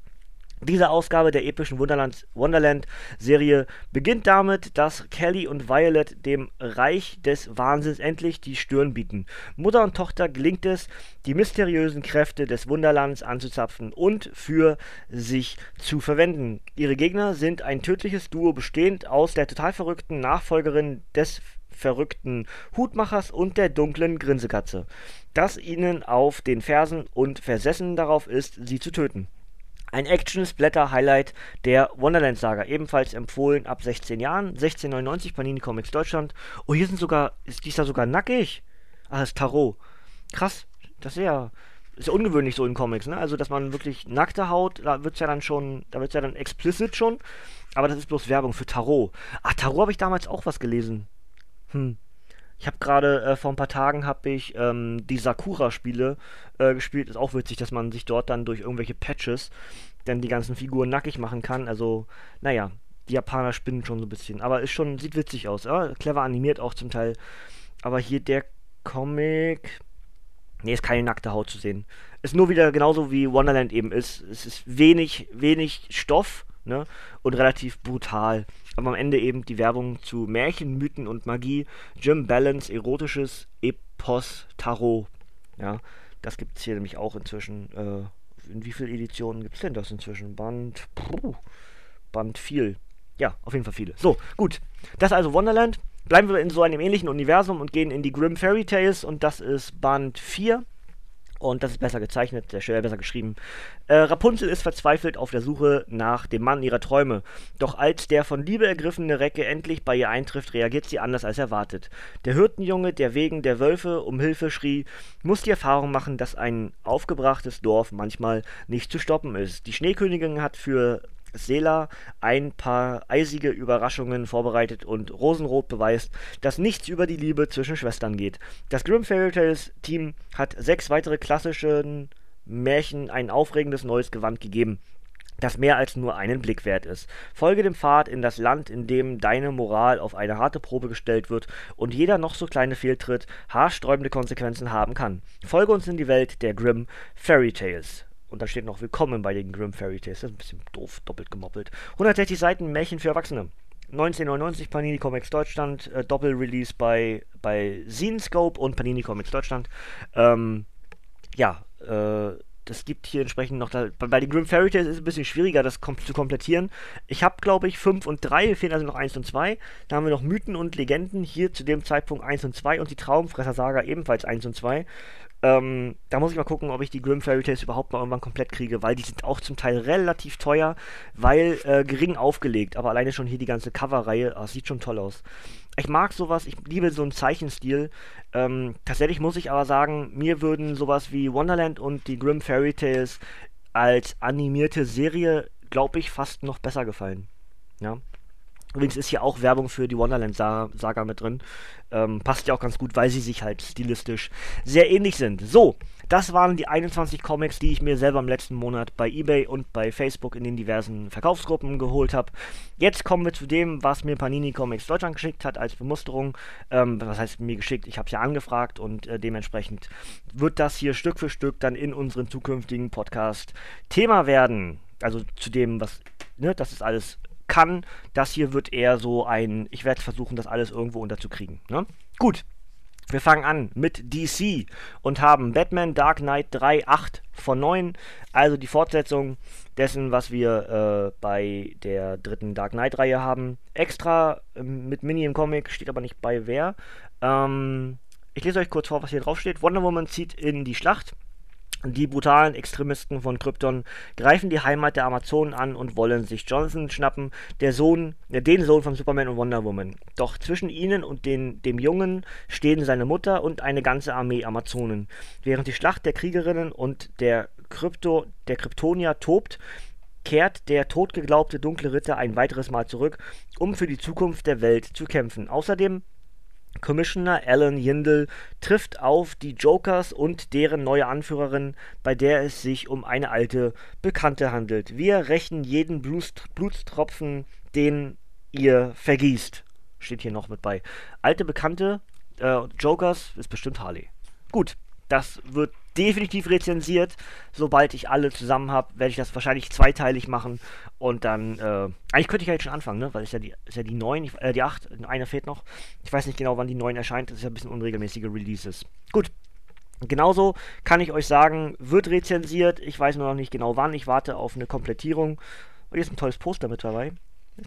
Diese Ausgabe der epischen Wonderland-Serie beginnt damit, dass Kelly und Violet dem Reich des Wahnsinns endlich die Stirn bieten. Mutter und Tochter gelingt es, die mysteriösen Kräfte des Wunderlands anzuzapfen und für sich zu verwenden. Ihre Gegner sind ein tödliches Duo bestehend aus der total verrückten Nachfolgerin des verrückten Hutmachers und der dunklen Grinsekatze, das ihnen auf den Fersen und versessen darauf ist, sie zu töten. Ein Action-Splatter-Highlight der Wonderland-Saga, ebenfalls empfohlen ab 16 Jahren, 1699 Panini Comics Deutschland. Oh, hier sind sogar, ist dieser sogar nackig? Ah, das ist Tarot. Krass, das ist ja, ist ja ungewöhnlich so in Comics, ne? Also, dass man wirklich nackte Haut, da wird's ja dann schon, da wird's ja dann explicit schon, aber das ist bloß Werbung für Tarot. Ah, Tarot habe ich damals auch was gelesen. Hm. Ich habe gerade äh, vor ein paar Tagen habe ich ähm, die Sakura-Spiele äh, gespielt. Ist auch witzig, dass man sich dort dann durch irgendwelche Patches dann die ganzen Figuren nackig machen kann. Also, naja, die Japaner spinnen schon so ein bisschen. Aber ist schon, sieht witzig aus. Ja? Clever animiert auch zum Teil. Aber hier der Comic. Nee, ist keine nackte Haut zu sehen. Ist nur wieder genauso wie Wonderland eben ist. Es ist wenig, wenig Stoff ne? und relativ brutal. Aber am Ende eben die Werbung zu Märchen, Mythen und Magie. Jim Balance, erotisches Epos Tarot. Ja, das gibt es hier nämlich auch inzwischen. Äh, in wie vielen Editionen gibt es denn das inzwischen? Band, puh, Band viel. Ja, auf jeden Fall viele. So, gut. Das also Wonderland. Bleiben wir in so einem ähnlichen Universum und gehen in die Grimm Fairy Tales und das ist Band 4. Und das ist besser gezeichnet, sehr schön, besser geschrieben. Äh, Rapunzel ist verzweifelt auf der Suche nach dem Mann ihrer Träume. Doch als der von Liebe ergriffene Recke endlich bei ihr eintrifft, reagiert sie anders als erwartet. Der Hirtenjunge, der wegen der Wölfe um Hilfe schrie, muss die Erfahrung machen, dass ein aufgebrachtes Dorf manchmal nicht zu stoppen ist. Die Schneekönigin hat für Sela ein paar eisige Überraschungen vorbereitet und Rosenrot beweist, dass nichts über die Liebe zwischen Schwestern geht. Das Grimm Fairy Tales Team hat sechs weitere klassischen Märchen ein aufregendes neues Gewand gegeben das mehr als nur einen Blick wert ist. Folge dem Pfad in das Land, in dem deine Moral auf eine harte Probe gestellt wird und jeder noch so kleine Fehltritt haarsträubende Konsequenzen haben kann. Folge uns in die Welt der Grimm Fairy Tales. Und da steht noch Willkommen bei den Grimm Fairy Tales. Das ist ein bisschen doof, doppelt gemoppelt. 160 Seiten Märchen für Erwachsene. 1999 Panini Comics Deutschland, äh, Doppelrelease bei, bei Zenescope und Panini Comics Deutschland. Ähm, ja, äh, das gibt hier entsprechend noch, da, bei, den Grimm Fairy Tales ist es ein bisschen schwieriger, das kom zu komplettieren. Ich habe, glaube ich, 5 und 3, fehlen also noch 1 und 2. Da haben wir noch Mythen und Legenden, hier zu dem Zeitpunkt 1 und 2 und die Traumfresser Saga ebenfalls 1 und 2. Ähm, da muss ich mal gucken, ob ich die Grimm Fairy Tales überhaupt mal irgendwann komplett kriege, weil die sind auch zum Teil relativ teuer, weil äh, gering aufgelegt. Aber alleine schon hier die ganze Coverreihe, oh, sieht schon toll aus. Ich mag sowas, ich liebe so einen Zeichenstil. Ähm, tatsächlich muss ich aber sagen, mir würden sowas wie Wonderland und die Grimm Fairy Tales als animierte Serie, glaube ich, fast noch besser gefallen. Ja. Übrigens ist hier auch Werbung für die Wonderland-Saga mit drin. Ähm, passt ja auch ganz gut, weil sie sich halt stilistisch sehr ähnlich sind. So, das waren die 21 Comics, die ich mir selber im letzten Monat bei eBay und bei Facebook in den diversen Verkaufsgruppen geholt habe. Jetzt kommen wir zu dem, was mir Panini Comics Deutschland geschickt hat als Bemusterung. Ähm, was heißt mir geschickt? Ich habe ja angefragt und äh, dementsprechend wird das hier Stück für Stück dann in unseren zukünftigen Podcast Thema werden. Also zu dem, was, ne, das ist alles kann. Das hier wird eher so ein, ich werde versuchen, das alles irgendwo unterzukriegen. Ne? Gut, wir fangen an mit DC und haben Batman Dark Knight 3, 8 von 9, also die Fortsetzung dessen, was wir äh, bei der dritten Dark Knight-Reihe haben. Extra äh, mit Mini im Comic, steht aber nicht bei wer. Ähm, ich lese euch kurz vor, was hier drauf steht. Wonder Woman zieht in die Schlacht. Die brutalen Extremisten von Krypton greifen die Heimat der Amazonen an und wollen sich Jonathan schnappen, der Sohn, äh, den Sohn von Superman und Wonder Woman. Doch zwischen ihnen und den, dem Jungen stehen seine Mutter und eine ganze Armee Amazonen. Während die Schlacht der Kriegerinnen und der Krypto, der Kryptonier tobt, kehrt der totgeglaubte dunkle Ritter ein weiteres Mal zurück, um für die Zukunft der Welt zu kämpfen. Außerdem Commissioner Alan Yindel trifft auf die Jokers und deren neue Anführerin, bei der es sich um eine alte Bekannte handelt. Wir rächen jeden Blutstropfen, den ihr vergießt. Steht hier noch mit bei. Alte Bekannte, äh, Jokers, ist bestimmt Harley. Gut, das wird definitiv rezensiert. Sobald ich alle zusammen habe, werde ich das wahrscheinlich zweiteilig machen. Und dann, äh, eigentlich könnte ich ja jetzt schon anfangen, ne? Weil es ja die, ist ja die 9, äh, die 8, einer fehlt noch. Ich weiß nicht genau, wann die 9 erscheint. Das ist ja ein bisschen unregelmäßige Releases. Gut. Genauso kann ich euch sagen, wird rezensiert. Ich weiß nur noch nicht genau wann. Ich warte auf eine Komplettierung. Und hier ist ein tolles Poster mit dabei.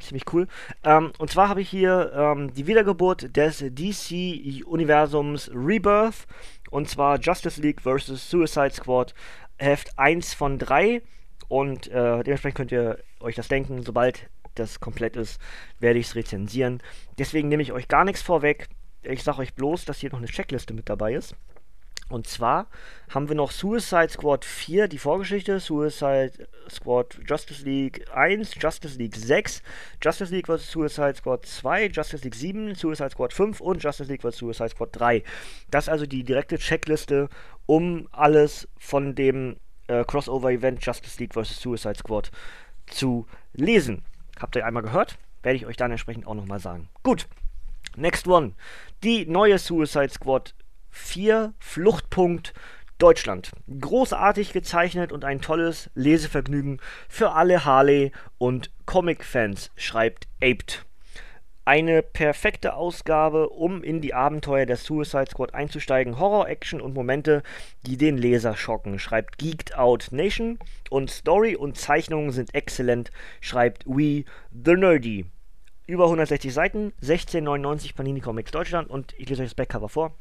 Ziemlich cool. Ähm, und zwar habe ich hier ähm, die Wiedergeburt des DC-Universums Rebirth. Und zwar Justice League vs. Suicide Squad Heft 1 von 3. Und äh, dementsprechend könnt ihr euch das denken, sobald das komplett ist, werde ich es rezensieren. Deswegen nehme ich euch gar nichts vorweg. Ich sage euch bloß, dass hier noch eine Checkliste mit dabei ist. Und zwar haben wir noch Suicide Squad 4, die Vorgeschichte, Suicide Squad Justice League 1, Justice League 6, Justice League vs. Suicide Squad 2, Justice League 7, Suicide Squad 5 und Justice League vs. Suicide Squad 3. Das ist also die direkte Checkliste, um alles von dem äh, Crossover-Event Justice League vs. Suicide Squad zu lesen. Habt ihr einmal gehört? Werde ich euch dann entsprechend auch nochmal sagen. Gut. Next one. Die neue Suicide Squad 4 Fluchtpunkt Deutschland. Großartig gezeichnet und ein tolles Lesevergnügen für alle Harley- und Comic-Fans, schreibt Aped. Eine perfekte Ausgabe, um in die Abenteuer der Suicide Squad einzusteigen. Horror, Action und Momente, die den Leser schocken, schreibt Geeked Out Nation. Und Story und Zeichnungen sind exzellent, schreibt We The Nerdy. Über 160 Seiten, 16,99 Panini Comics Deutschland und ich lese euch das Backcover vor.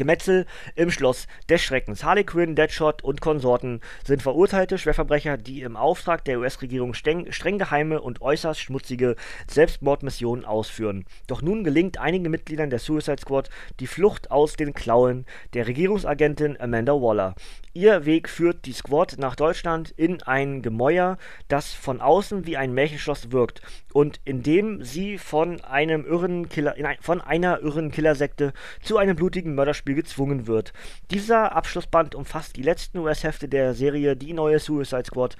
Gemetzel im Schloss des Schreckens. Harley Quinn, Deadshot und Konsorten sind verurteilte Schwerverbrecher, die im Auftrag der US-Regierung streng, streng geheime und äußerst schmutzige Selbstmordmissionen ausführen. Doch nun gelingt einigen Mitgliedern der Suicide Squad die Flucht aus den Klauen der Regierungsagentin Amanda Waller. Ihr Weg führt die Squad nach Deutschland in ein Gemäuer, das von außen wie ein Märchenschloss wirkt und in dem sie von einem irren Killer, ein, von einer irren Killersekte zu einem blutigen Mörderspiel gezwungen wird. Dieser Abschlussband umfasst die letzten US-Hefte der Serie Die neue Suicide Squad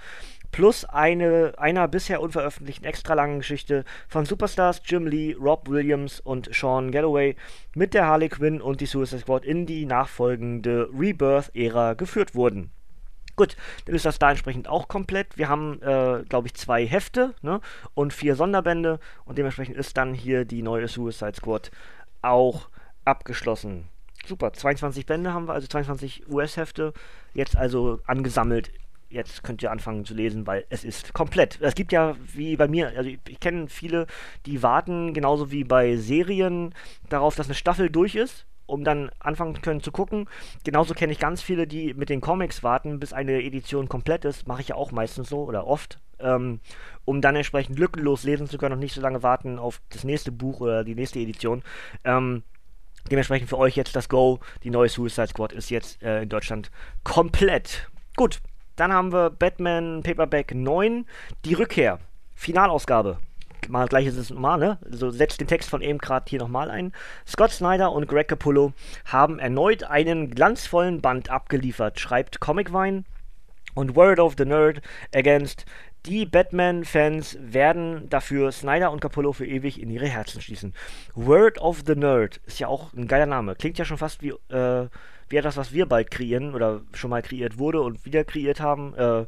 plus eine, einer bisher unveröffentlichten extra langen Geschichte von Superstars Jim Lee, Rob Williams und Sean Galloway mit der Harley Quinn und die Suicide Squad in die nachfolgende Rebirth-Ära geführt wurden. Gut, dann ist das da entsprechend auch komplett. Wir haben, äh, glaube ich, zwei Hefte ne, und vier Sonderbände und dementsprechend ist dann hier die neue Suicide Squad auch abgeschlossen. Super, 22 Bände haben wir, also 22 US-Hefte, jetzt also angesammelt jetzt könnt ihr anfangen zu lesen, weil es ist komplett. Es gibt ja, wie bei mir, also ich, ich kenne viele, die warten genauso wie bei Serien darauf, dass eine Staffel durch ist, um dann anfangen können zu gucken. Genauso kenne ich ganz viele, die mit den Comics warten, bis eine Edition komplett ist. Mache ich ja auch meistens so oder oft. Ähm, um dann entsprechend lückenlos lesen zu können und nicht so lange warten auf das nächste Buch oder die nächste Edition. Ähm, dementsprechend für euch jetzt das Go. Die neue Suicide Squad ist jetzt äh, in Deutschland komplett. Gut, dann haben wir Batman Paperback 9, die Rückkehr. Finalausgabe. Mal gleich ist es normal, ne? So setzt den Text von eben gerade hier nochmal ein. Scott Snyder und Greg Capullo haben erneut einen glanzvollen Band abgeliefert, schreibt Comicvine. Und Word of the Nerd ergänzt, die Batman-Fans werden dafür Snyder und Capullo für ewig in ihre Herzen schließen. Word of the Nerd ist ja auch ein geiler Name. Klingt ja schon fast wie äh, wie etwas, was wir bald kreieren oder schon mal kreiert wurde und wieder kreiert haben. Äh,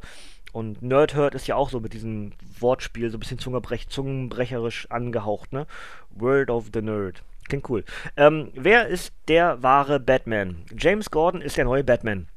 und Nerd Herd ist ja auch so mit diesem Wortspiel so ein bisschen zungenbrech zungenbrecherisch angehaucht, ne? Word of the Nerd. Klingt cool. Ähm, wer ist der wahre Batman? James Gordon ist der neue Batman.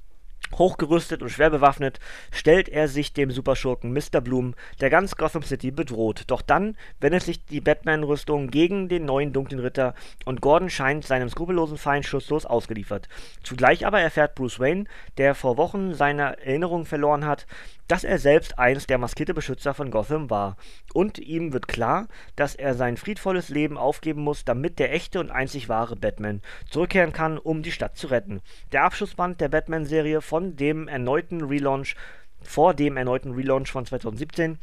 Hochgerüstet und schwer bewaffnet stellt er sich dem Superschurken Mr. Bloom, der ganz Gotham City bedroht. Doch dann wendet sich die Batman-Rüstung gegen den neuen dunklen Ritter und Gordon scheint seinem skrupellosen Feind schutzlos ausgeliefert. Zugleich aber erfährt Bruce Wayne, der vor Wochen seine Erinnerung verloren hat, dass er selbst einst der maskierte Beschützer von Gotham war. Und ihm wird klar, dass er sein friedvolles Leben aufgeben muss, damit der echte und einzig wahre Batman zurückkehren kann, um die Stadt zu retten. Der Abschlussband der Batman-Serie von dem erneuten Relaunch, vor dem erneuten Relaunch von 2017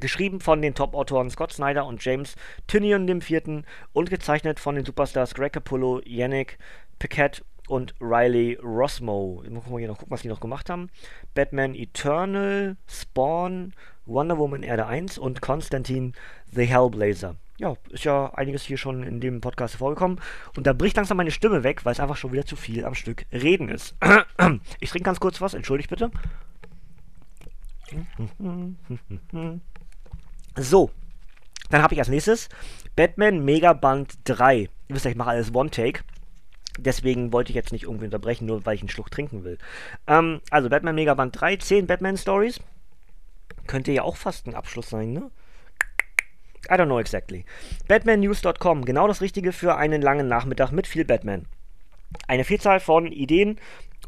Geschrieben von den Top-Autoren Scott Snyder und James Tynion IV. und gezeichnet von den Superstars Greg Capullo, Yannick Piquet und Riley Rosmo. Mal gucken, hier noch gucken, was die noch gemacht haben. Batman Eternal, Spawn, Wonder Woman Erde 1 und Konstantin The Hellblazer. Ja, ist ja einiges hier schon in dem Podcast vorgekommen. Und da bricht langsam meine Stimme weg, weil es einfach schon wieder zu viel am Stück reden ist. *clears throat* Ich trinke ganz kurz was, entschuldigt bitte. So, dann habe ich als nächstes Batman Megaband 3. Ihr wisst ja, ich mache alles One-Take. Deswegen wollte ich jetzt nicht irgendwie unterbrechen, nur weil ich einen Schluck trinken will. Ähm, also Batman Megaband 3, 10 Batman Stories. Könnte ja auch fast ein Abschluss sein, ne? I don't know exactly. BatmanNews.com, genau das Richtige für einen langen Nachmittag mit viel Batman. Eine Vielzahl von Ideen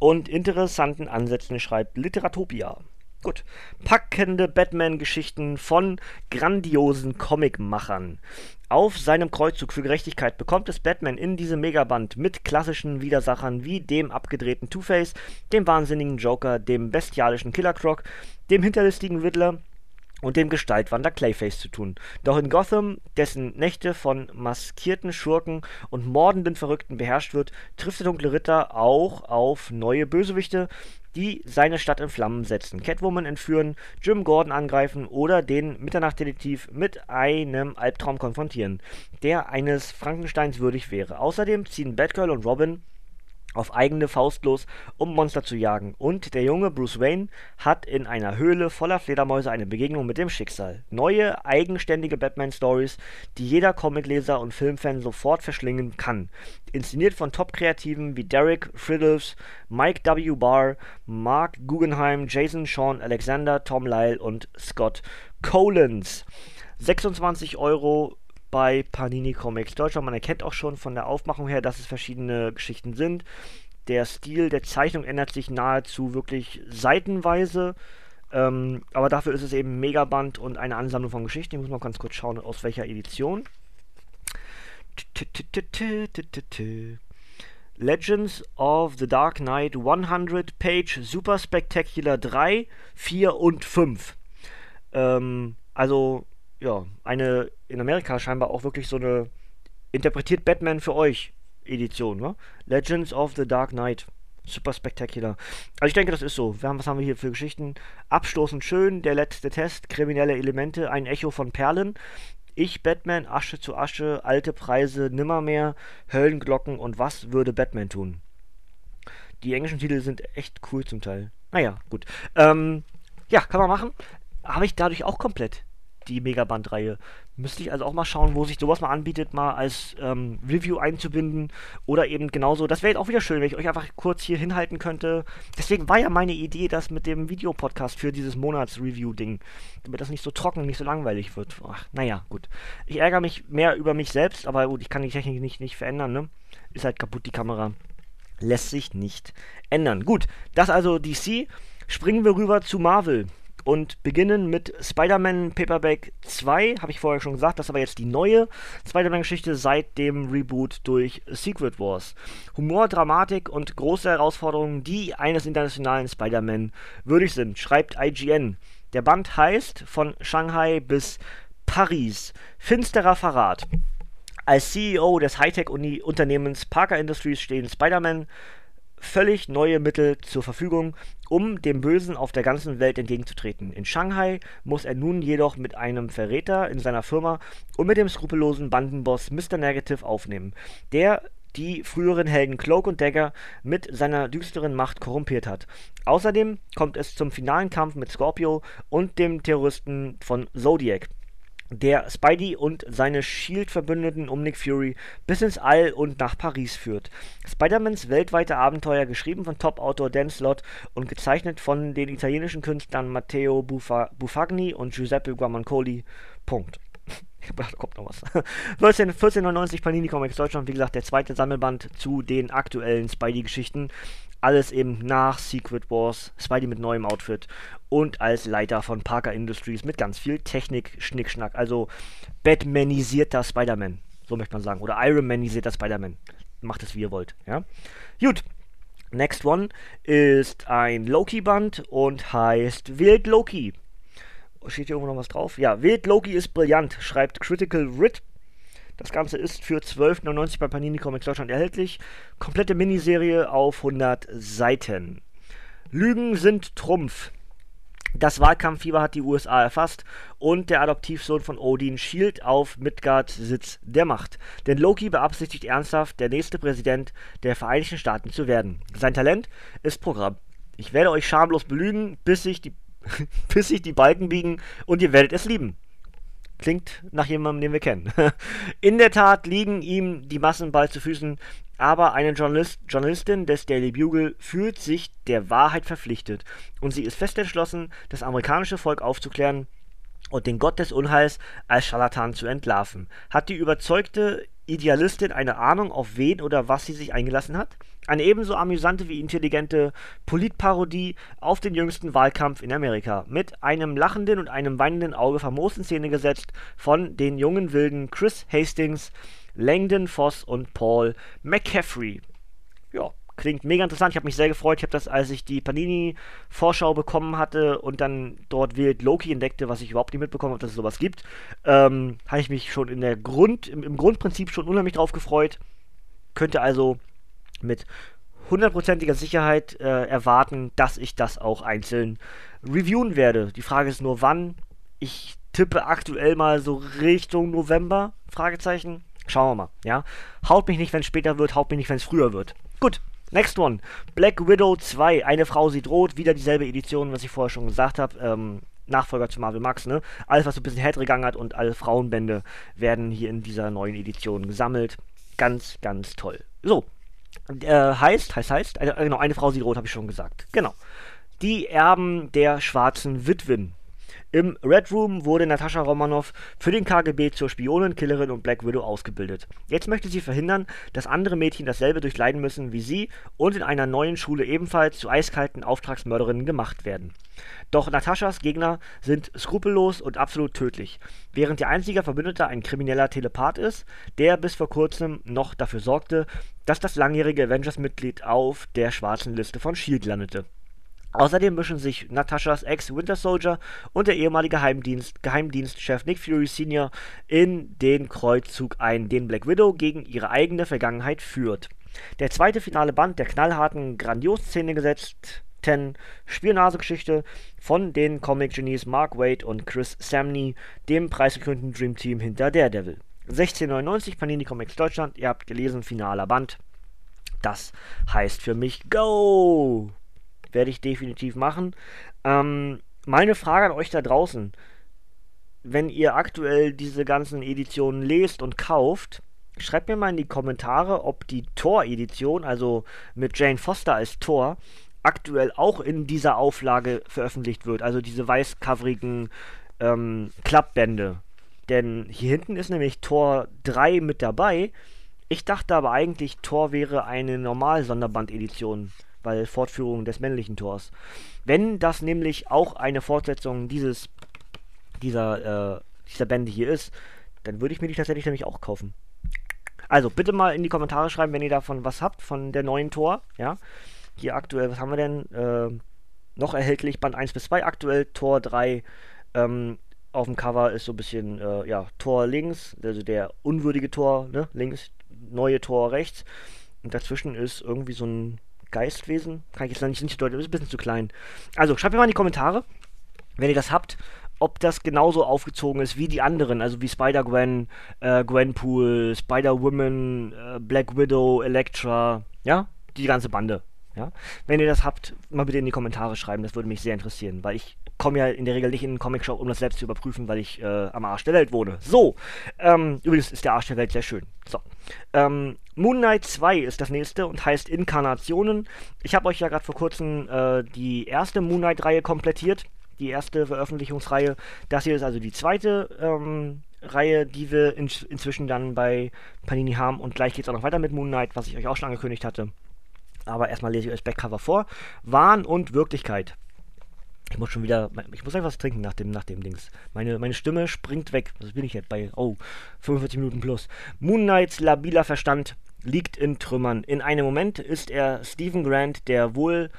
und interessanten Ansätzen schreibt Literatopia. Gut. Packende Batman-Geschichten von grandiosen Comicmachern. Auf seinem Kreuzzug für Gerechtigkeit bekommt es Batman in diesem Megaband mit klassischen Widersachern wie dem abgedrehten Two-Face, dem wahnsinnigen Joker, dem bestialischen Killer Croc, dem hinterlistigen Riddler und dem Gestaltwander Clayface zu tun. Doch in Gotham, dessen Nächte von maskierten Schurken und mordenden Verrückten beherrscht wird, trifft der dunkle Ritter auch auf neue Bösewichte, die seine Stadt in Flammen setzen, Catwoman entführen, Jim Gordon angreifen oder den Mitternachtsdetektiv mit einem Albtraum konfrontieren, der eines Frankensteins würdig wäre. Außerdem ziehen Batgirl und Robin auf eigene Faust los, um Monster zu jagen. Und der junge Bruce Wayne hat in einer Höhle voller Fledermäuse eine Begegnung mit dem Schicksal. Neue, eigenständige Batman-Stories, die jeder Comicleser und Filmfan sofort verschlingen kann. Inszeniert von Top-Kreativen wie Derek Friddles, Mike W. Barr, Mark Guggenheim, Jason Sean Alexander, Tom Lyle und Scott Collins. 26 Euro bei Panini Comics Deutschland. Man erkennt auch schon von der Aufmachung her, dass es verschiedene Geschichten sind. Der Stil der Zeichnung ändert sich nahezu wirklich seitenweise. Ähm, aber dafür ist es eben Megaband und eine Ansammlung von Geschichten. Ich muss mal ganz kurz schauen, aus welcher Edition. Legends of the Dark Knight 100 Page Super Spectacular 3, 4 und 5. Ähm, also ja, eine in Amerika scheinbar auch wirklich so eine interpretiert Batman für euch Edition, ne? Legends of the Dark Knight. Super spektakulär. Also ich denke, das ist so. Wir haben, was haben wir hier für Geschichten? Abstoßend schön, der letzte Test, kriminelle Elemente, ein Echo von Perlen. Ich, Batman, Asche zu Asche, alte Preise, nimmermehr, Höllenglocken und was würde Batman tun? Die englischen Titel sind echt cool zum Teil. Naja, gut. Ähm, ja, kann man machen. Habe ich dadurch auch komplett die Megaband-Reihe. Müsste ich also auch mal schauen, wo sich sowas mal anbietet, mal als ähm, Review einzubinden. Oder eben genauso. Das wäre jetzt auch wieder schön, wenn ich euch einfach kurz hier hinhalten könnte. Deswegen war ja meine Idee, das mit dem Videopodcast für dieses Monats-Review-Ding. Damit das nicht so trocken, nicht so langweilig wird. Ach, naja, gut. Ich ärgere mich mehr über mich selbst, aber gut, ich kann die Technik nicht, nicht verändern, ne? Ist halt kaputt, die Kamera. Lässt sich nicht ändern. Gut, das also DC. Springen wir rüber zu Marvel und beginnen mit Spider-Man Paperback 2, habe ich vorher schon gesagt, das ist aber jetzt die neue Spider-Man-Geschichte seit dem Reboot durch Secret Wars. Humor, Dramatik und große Herausforderungen, die eines internationalen Spider-Man würdig sind, schreibt IGN. Der Band heißt von Shanghai bis Paris. Finsterer Verrat. Als CEO des Hightech-Unternehmens Parker Industries stehen Spider-Man völlig neue Mittel zur Verfügung, um dem Bösen auf der ganzen Welt entgegenzutreten. In Shanghai muss er nun jedoch mit einem Verräter in seiner Firma und mit dem skrupellosen Bandenboss Mr. Negative aufnehmen, der die früheren Helden Cloak und Dagger mit seiner düsteren Macht korrumpiert hat. Außerdem kommt es zum finalen Kampf mit Scorpio und dem Terroristen von Zodiac der Spidey und seine Shield-Verbündeten um Nick Fury bis ins All und nach Paris führt. Spider-Mans weltweite Abenteuer, geschrieben von Top-Autor Dan Slott und gezeichnet von den italienischen Künstlern Matteo Buffa Buffagni und Giuseppe Guamancoli. Punkt. *laughs* da kommt noch was. *laughs* 1499 Panini Comics Deutschland, wie gesagt, der zweite Sammelband zu den aktuellen Spidey-Geschichten. Alles eben nach Secret Wars, Spidey mit neuem Outfit und als Leiter von Parker Industries mit ganz viel Technik, Schnickschnack. Also Batmanisierter Spider-Man, so möchte man sagen. Oder Ironmanisierter Spider-Man. Macht es wie ihr wollt, ja. Gut. Next one ist ein Loki-Band und heißt Wild Loki. Steht hier irgendwo noch was drauf? Ja, Wild Loki ist brillant, schreibt Critical Writ. Das Ganze ist für 12,99 bei Panini Comics Deutschland erhältlich. Komplette Miniserie auf 100 Seiten. Lügen sind Trumpf. Das Wahlkampffieber hat die USA erfasst und der Adoptivsohn von Odin schielt auf Midgards Sitz der Macht. Denn Loki beabsichtigt ernsthaft, der nächste Präsident der Vereinigten Staaten zu werden. Sein Talent ist Programm. Ich werde euch schamlos belügen, bis sich die, *laughs* bis sich die Balken biegen und ihr werdet es lieben. Klingt nach jemandem, den wir kennen. *laughs* In der Tat liegen ihm die Massen bald zu Füßen, aber eine Journalist, Journalistin des Daily Bugle fühlt sich der Wahrheit verpflichtet und sie ist fest entschlossen, das amerikanische Volk aufzuklären und den Gott des Unheils als Scharlatan zu entlarven. Hat die überzeugte Idealistin eine Ahnung, auf wen oder was sie sich eingelassen hat? Eine ebenso amüsante wie intelligente Politparodie auf den jüngsten Wahlkampf in Amerika. Mit einem lachenden und einem weinenden Auge famos in Szene gesetzt von den jungen Wilden Chris Hastings, Langdon Voss und Paul McCaffrey. Klingt mega interessant. Ich habe mich sehr gefreut. Ich habe das, als ich die Panini-Vorschau bekommen hatte und dann dort Wild Loki entdeckte, was ich überhaupt nicht mitbekommen habe, dass es sowas gibt, ähm, habe ich mich schon in der Grund, im, im Grundprinzip schon unheimlich drauf gefreut. Könnte also mit hundertprozentiger Sicherheit äh, erwarten, dass ich das auch einzeln reviewen werde. Die Frage ist nur, wann. Ich tippe aktuell mal so Richtung November, Fragezeichen. Schauen wir mal, ja. Haut mich nicht, wenn es später wird, haut mich nicht, wenn es früher wird. Gut, Next one. Black Widow 2. Eine Frau sieht rot. Wieder dieselbe Edition, was ich vorher schon gesagt habe. Ähm, Nachfolger zu Marvel Max, ne? Alles, was so ein bisschen härter hat und alle Frauenbände werden hier in dieser neuen Edition gesammelt. Ganz, ganz toll. So. Äh, heißt, heißt, heißt, äh, genau, eine Frau sieht rot, habe ich schon gesagt. Genau. Die Erben der schwarzen Witwen. Im Red Room wurde Natascha Romanoff für den KGB zur Spionin, Killerin und Black Widow ausgebildet. Jetzt möchte sie verhindern, dass andere Mädchen dasselbe durchleiden müssen wie sie und in einer neuen Schule ebenfalls zu eiskalten Auftragsmörderinnen gemacht werden. Doch Nataschas Gegner sind skrupellos und absolut tödlich, während ihr einziger Verbündeter ein krimineller Telepath ist, der bis vor kurzem noch dafür sorgte, dass das langjährige Avengers-Mitglied auf der schwarzen Liste von S.H.I.E.L.D. landete. Außerdem mischen sich Nataschas Ex Winter Soldier und der ehemalige Geheimdienst, Geheimdienstchef Nick Fury Sr. in den Kreuzzug ein, den Black Widow gegen ihre eigene Vergangenheit führt. Der zweite finale Band der knallharten Grandios-Szene gesetzten Spionagegeschichte von den Comic-Genies Mark Waid und Chris Samney, dem preisgekrönten Dream Team hinter Daredevil. 1699 Panini Comics Deutschland, ihr habt gelesen, finaler Band. Das heißt für mich Go! Werde ich definitiv machen. Ähm, meine Frage an euch da draußen. Wenn ihr aktuell diese ganzen Editionen lest und kauft, schreibt mir mal in die Kommentare, ob die Tor-Edition, also mit Jane Foster als Tor, aktuell auch in dieser Auflage veröffentlicht wird. Also diese weißcoverigen ähm, Klappbände. Denn hier hinten ist nämlich Tor 3 mit dabei. Ich dachte aber eigentlich, Tor wäre eine normal Sonderband-Edition weil Fortführung des männlichen Tors. Wenn das nämlich auch eine Fortsetzung dieses dieser äh, dieser Bände hier ist, dann würde ich mir die tatsächlich nämlich auch kaufen. Also bitte mal in die Kommentare schreiben, wenn ihr davon was habt von der neuen Tor, ja. Hier aktuell, was haben wir denn? Äh, noch erhältlich Band 1 bis 2 aktuell, Tor 3 ähm, auf dem Cover ist so ein bisschen, äh, ja, Tor links, also der unwürdige Tor, ne, links, neue Tor rechts. Und dazwischen ist irgendwie so ein Geistwesen. Kann ich jetzt nicht, nicht deuten, ist ein bisschen zu klein. Also, schreibt mir mal in die Kommentare, wenn ihr das habt, ob das genauso aufgezogen ist wie die anderen, also wie Spider-Gwen, äh, Gwenpool, Spider-Woman, äh, Black Widow, Elektra, ja, die ganze Bande. Ja? Wenn ihr das habt, mal bitte in die Kommentare schreiben, das würde mich sehr interessieren, weil ich komme ja in der Regel nicht in den Comic-Shop, um das selbst zu überprüfen, weil ich äh, am Arsch der Welt wohne. So, ähm, übrigens ist der Arsch der Welt sehr schön. So, ähm, Moon Knight 2 ist das nächste und heißt Inkarnationen. Ich habe euch ja gerade vor kurzem äh, die erste Moon Knight-Reihe komplettiert, die erste Veröffentlichungsreihe. Das hier ist also die zweite ähm, Reihe, die wir in, inzwischen dann bei Panini haben und gleich geht es auch noch weiter mit Moon Knight, was ich euch auch schon angekündigt hatte aber erstmal lese ich euch Backcover vor. Wahn und Wirklichkeit. Ich muss schon wieder, ich muss einfach was trinken nach dem, nach dem Dings. Meine, meine Stimme springt weg. Was bin ich jetzt bei, oh, 45 Minuten plus. Moon Knights labiler Verstand liegt in Trümmern. In einem Moment ist er Stephen Grant, der wohl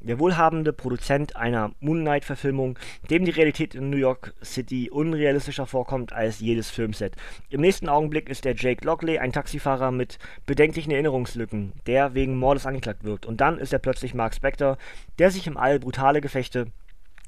der wohlhabende Produzent einer Moon Knight-Verfilmung, dem die Realität in New York City unrealistischer vorkommt als jedes Filmset. Im nächsten Augenblick ist der Jake Lockley ein Taxifahrer mit bedenklichen Erinnerungslücken, der wegen Mordes angeklagt wird. Und dann ist er plötzlich Mark Spector, der sich im All brutale Gefechte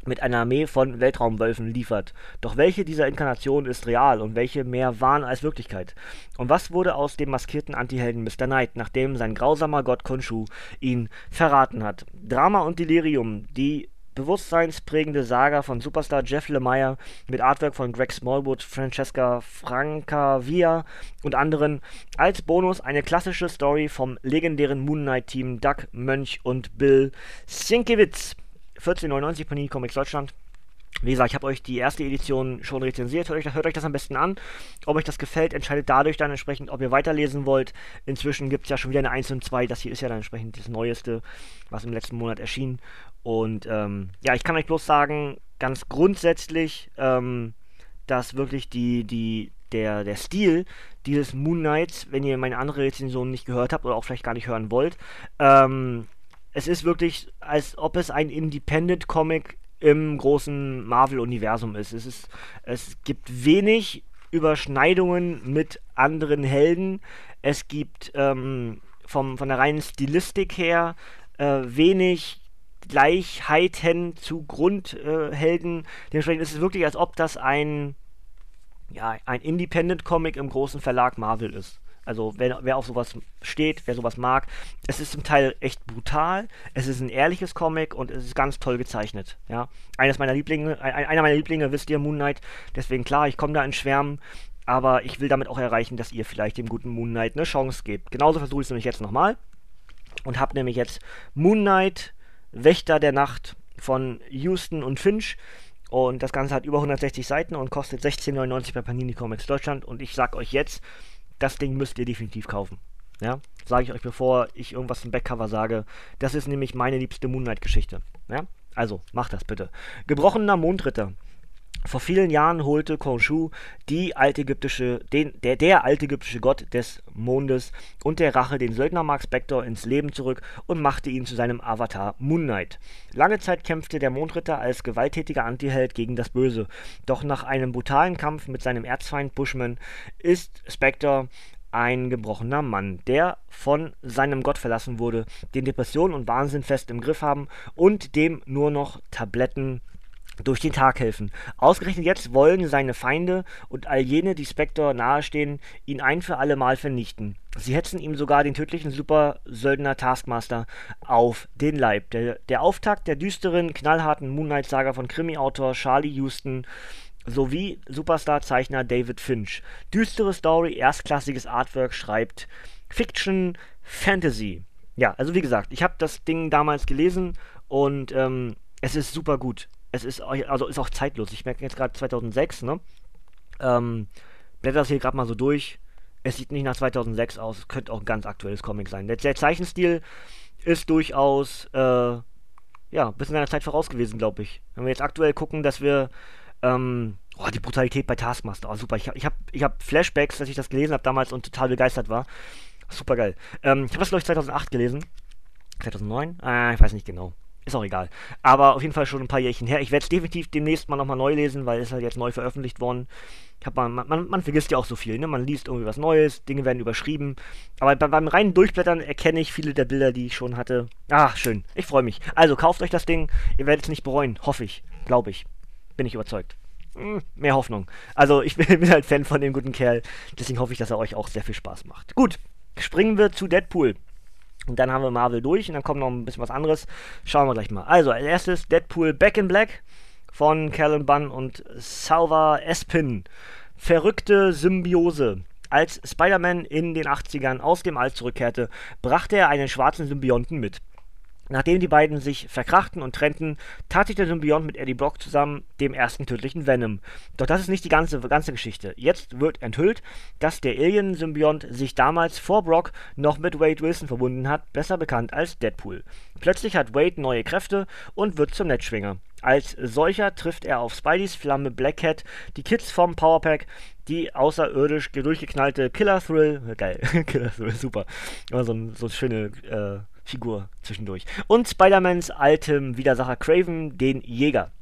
mit einer Armee von Weltraumwölfen liefert. Doch welche dieser Inkarnationen ist real und welche mehr Wahn als Wirklichkeit? Und was wurde aus dem maskierten Antihelden Mr. Knight, nachdem sein grausamer Gott Khonshu ihn verraten hat? Drama und Delirium, die bewusstseinsprägende Saga von Superstar Jeff Lemire mit Artwork von Greg Smallwood, Francesca Francavia und anderen. Als Bonus eine klassische Story vom legendären Moon Knight Team Doug Mönch und Bill Sienkiewicz. 14,99 Panini Comics Deutschland. Wie gesagt, ich habe euch die erste Edition schon rezensiert. Hört euch, hört euch, das am besten an. Ob euch das gefällt, entscheidet dadurch dann entsprechend, ob ihr weiterlesen wollt. Inzwischen gibt es ja schon wieder eine 1 und 2. Das hier ist ja dann entsprechend das Neueste, was im letzten Monat erschien. Und ähm, ja, ich kann euch bloß sagen, ganz grundsätzlich, ähm, dass wirklich die, die, der, der Stil dieses Moon Knights, wenn ihr meine andere Rezension nicht gehört habt oder auch vielleicht gar nicht hören wollt, ähm, es ist wirklich, als ob es ein Independent-Comic im großen Marvel-Universum ist. Es, ist. es gibt wenig Überschneidungen mit anderen Helden. Es gibt ähm, vom, von der reinen Stilistik her äh, wenig Gleichheiten zu Grundhelden. Äh, Dementsprechend ist es wirklich, als ob das ein, ja, ein Independent-Comic im großen Verlag Marvel ist. Also wer, wer auf sowas steht, wer sowas mag, es ist zum Teil echt brutal, es ist ein ehrliches Comic und es ist ganz toll gezeichnet. Ja, eines meiner Lieblinge, ein, einer meiner Lieblinge, wisst ihr, Moon Knight. Deswegen klar, ich komme da in Schwärmen, aber ich will damit auch erreichen, dass ihr vielleicht dem guten Moon Knight eine Chance gebt. Genauso versuche ich es nämlich jetzt nochmal und habe nämlich jetzt Moon Knight, Wächter der Nacht von Houston und Finch. Und das Ganze hat über 160 Seiten und kostet 16,99 bei Panini Comics Deutschland. Und ich sag euch jetzt, das Ding müsst ihr definitiv kaufen. Ja, sage ich euch, bevor ich irgendwas im Backcover sage. Das ist nämlich meine liebste Moonlight-Geschichte. Ja, also macht das bitte. Gebrochener Mondritter. Vor vielen Jahren holte Khonshu die altägyptische, den, der, der altägyptische Gott des Mondes und der Rache den Söldner Mark Spector ins Leben zurück und machte ihn zu seinem Avatar Moon Knight. Lange Zeit kämpfte der Mondritter als gewalttätiger Antiheld gegen das Böse, doch nach einem brutalen Kampf mit seinem Erzfeind Bushman ist Spector ein gebrochener Mann, der von seinem Gott verlassen wurde, den Depressionen und Wahnsinn fest im Griff haben und dem nur noch Tabletten durch den Tag helfen. Ausgerechnet jetzt wollen seine Feinde und all jene, die Spectre nahestehen, ihn ein für alle Mal vernichten. Sie hetzen ihm sogar den tödlichen Super-Söldner Taskmaster auf den Leib. Der, der Auftakt der düsteren, knallharten Moonlight-Saga von Krimi-Autor Charlie Houston sowie Superstar-Zeichner David Finch. Düstere Story, erstklassiges Artwork schreibt Fiction Fantasy. Ja, also wie gesagt, ich habe das Ding damals gelesen und ähm, es ist super gut es ist also ist auch zeitlos. Ich merke jetzt gerade 2006, ne? Ähm, blätter das hier gerade mal so durch. Es sieht nicht nach 2006 aus. Es könnte auch ein ganz aktuelles Comic sein. Der, Zeichenstil ist durchaus, äh, ja, ein bisschen seiner Zeit voraus gewesen, glaube ich. Wenn wir jetzt aktuell gucken, dass wir, ähm, oh, die Brutalität bei Taskmaster, oh, super. Ich, ich habe ich hab Flashbacks, dass ich das gelesen habe damals und total begeistert war. Super geil. Ähm, ich habe das, glaube ich, 2008 gelesen. 2009? Ah, ich weiß nicht genau. Ist auch egal. Aber auf jeden Fall schon ein paar Jährchen her. Ich werde es definitiv demnächst mal nochmal neu lesen, weil es halt jetzt neu veröffentlicht worden. Man, man, man, vergisst ja auch so viel, ne? Man liest irgendwie was Neues, Dinge werden überschrieben. Aber beim, beim reinen Durchblättern erkenne ich viele der Bilder, die ich schon hatte. Ach, schön. Ich freue mich. Also kauft euch das Ding. Ihr werdet es nicht bereuen. Hoffe ich. Glaube ich. Bin ich überzeugt. Hm, mehr Hoffnung. Also ich *laughs* bin halt Fan von dem guten Kerl. Deswegen hoffe ich, dass er euch auch sehr viel Spaß macht. Gut. Springen wir zu Deadpool. Und dann haben wir Marvel durch und dann kommt noch ein bisschen was anderes. Schauen wir gleich mal. Also, als erstes Deadpool Back in Black von Callan Bunn und Salva Espin. Verrückte Symbiose. Als Spider-Man in den 80ern aus dem All zurückkehrte, brachte er einen schwarzen Symbionten mit. Nachdem die beiden sich verkrachten und trennten, tat sich der Symbiont mit Eddie Brock zusammen, dem ersten tödlichen Venom. Doch das ist nicht die ganze, ganze Geschichte. Jetzt wird enthüllt, dass der Alien-Symbiont sich damals vor Brock noch mit Wade Wilson verbunden hat, besser bekannt als Deadpool. Plötzlich hat Wade neue Kräfte und wird zum Netzschwinger. Als solcher trifft er auf Spideys Flamme Blackhead, die Kids vom Powerpack, die außerirdisch durchgeknallte Killer Thrill, geil, *laughs* Killer Thrill, super, immer so, so schöne äh, Figur zwischendurch. Und Spider-Mans altem Widersacher Craven, den Jäger,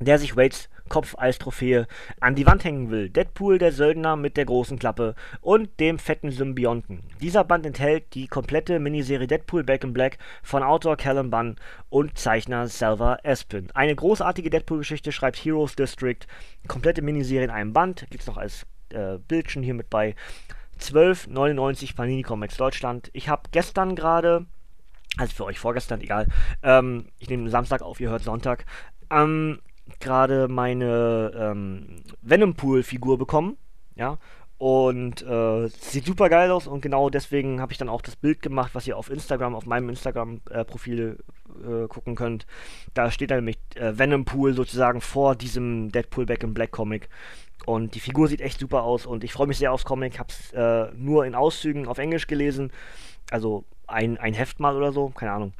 der sich Wades Kopf als Trophäe an die Wand hängen will. Deadpool, der Söldner mit der großen Klappe und dem fetten Symbionten. Dieser Band enthält die komplette Miniserie Deadpool Back in Black von Autor Callum Bunn und Zeichner Salva Espin. Eine großartige Deadpool-Geschichte schreibt Heroes District. Komplette Miniserie in einem Band. Gibt es noch als äh, Bildchen hier mit bei. 12,99 Panini Comics Deutschland. Ich habe gestern gerade also für euch vorgestern, egal. Ähm, ich nehme Samstag auf, ihr hört Sonntag. Ähm, gerade meine ähm, Venompool-Figur bekommen. Ja. Und äh, sieht super geil aus und genau deswegen habe ich dann auch das Bild gemacht, was ihr auf Instagram, auf meinem Instagram-Profil äh, gucken könnt. Da steht dann nämlich äh, Venompool sozusagen vor diesem Deadpool Back in Black Comic. Und die Figur sieht echt super aus und ich freue mich sehr aufs Comic. Hab's äh, nur in Auszügen auf Englisch gelesen. Also ein, ein Heft mal oder so, keine Ahnung.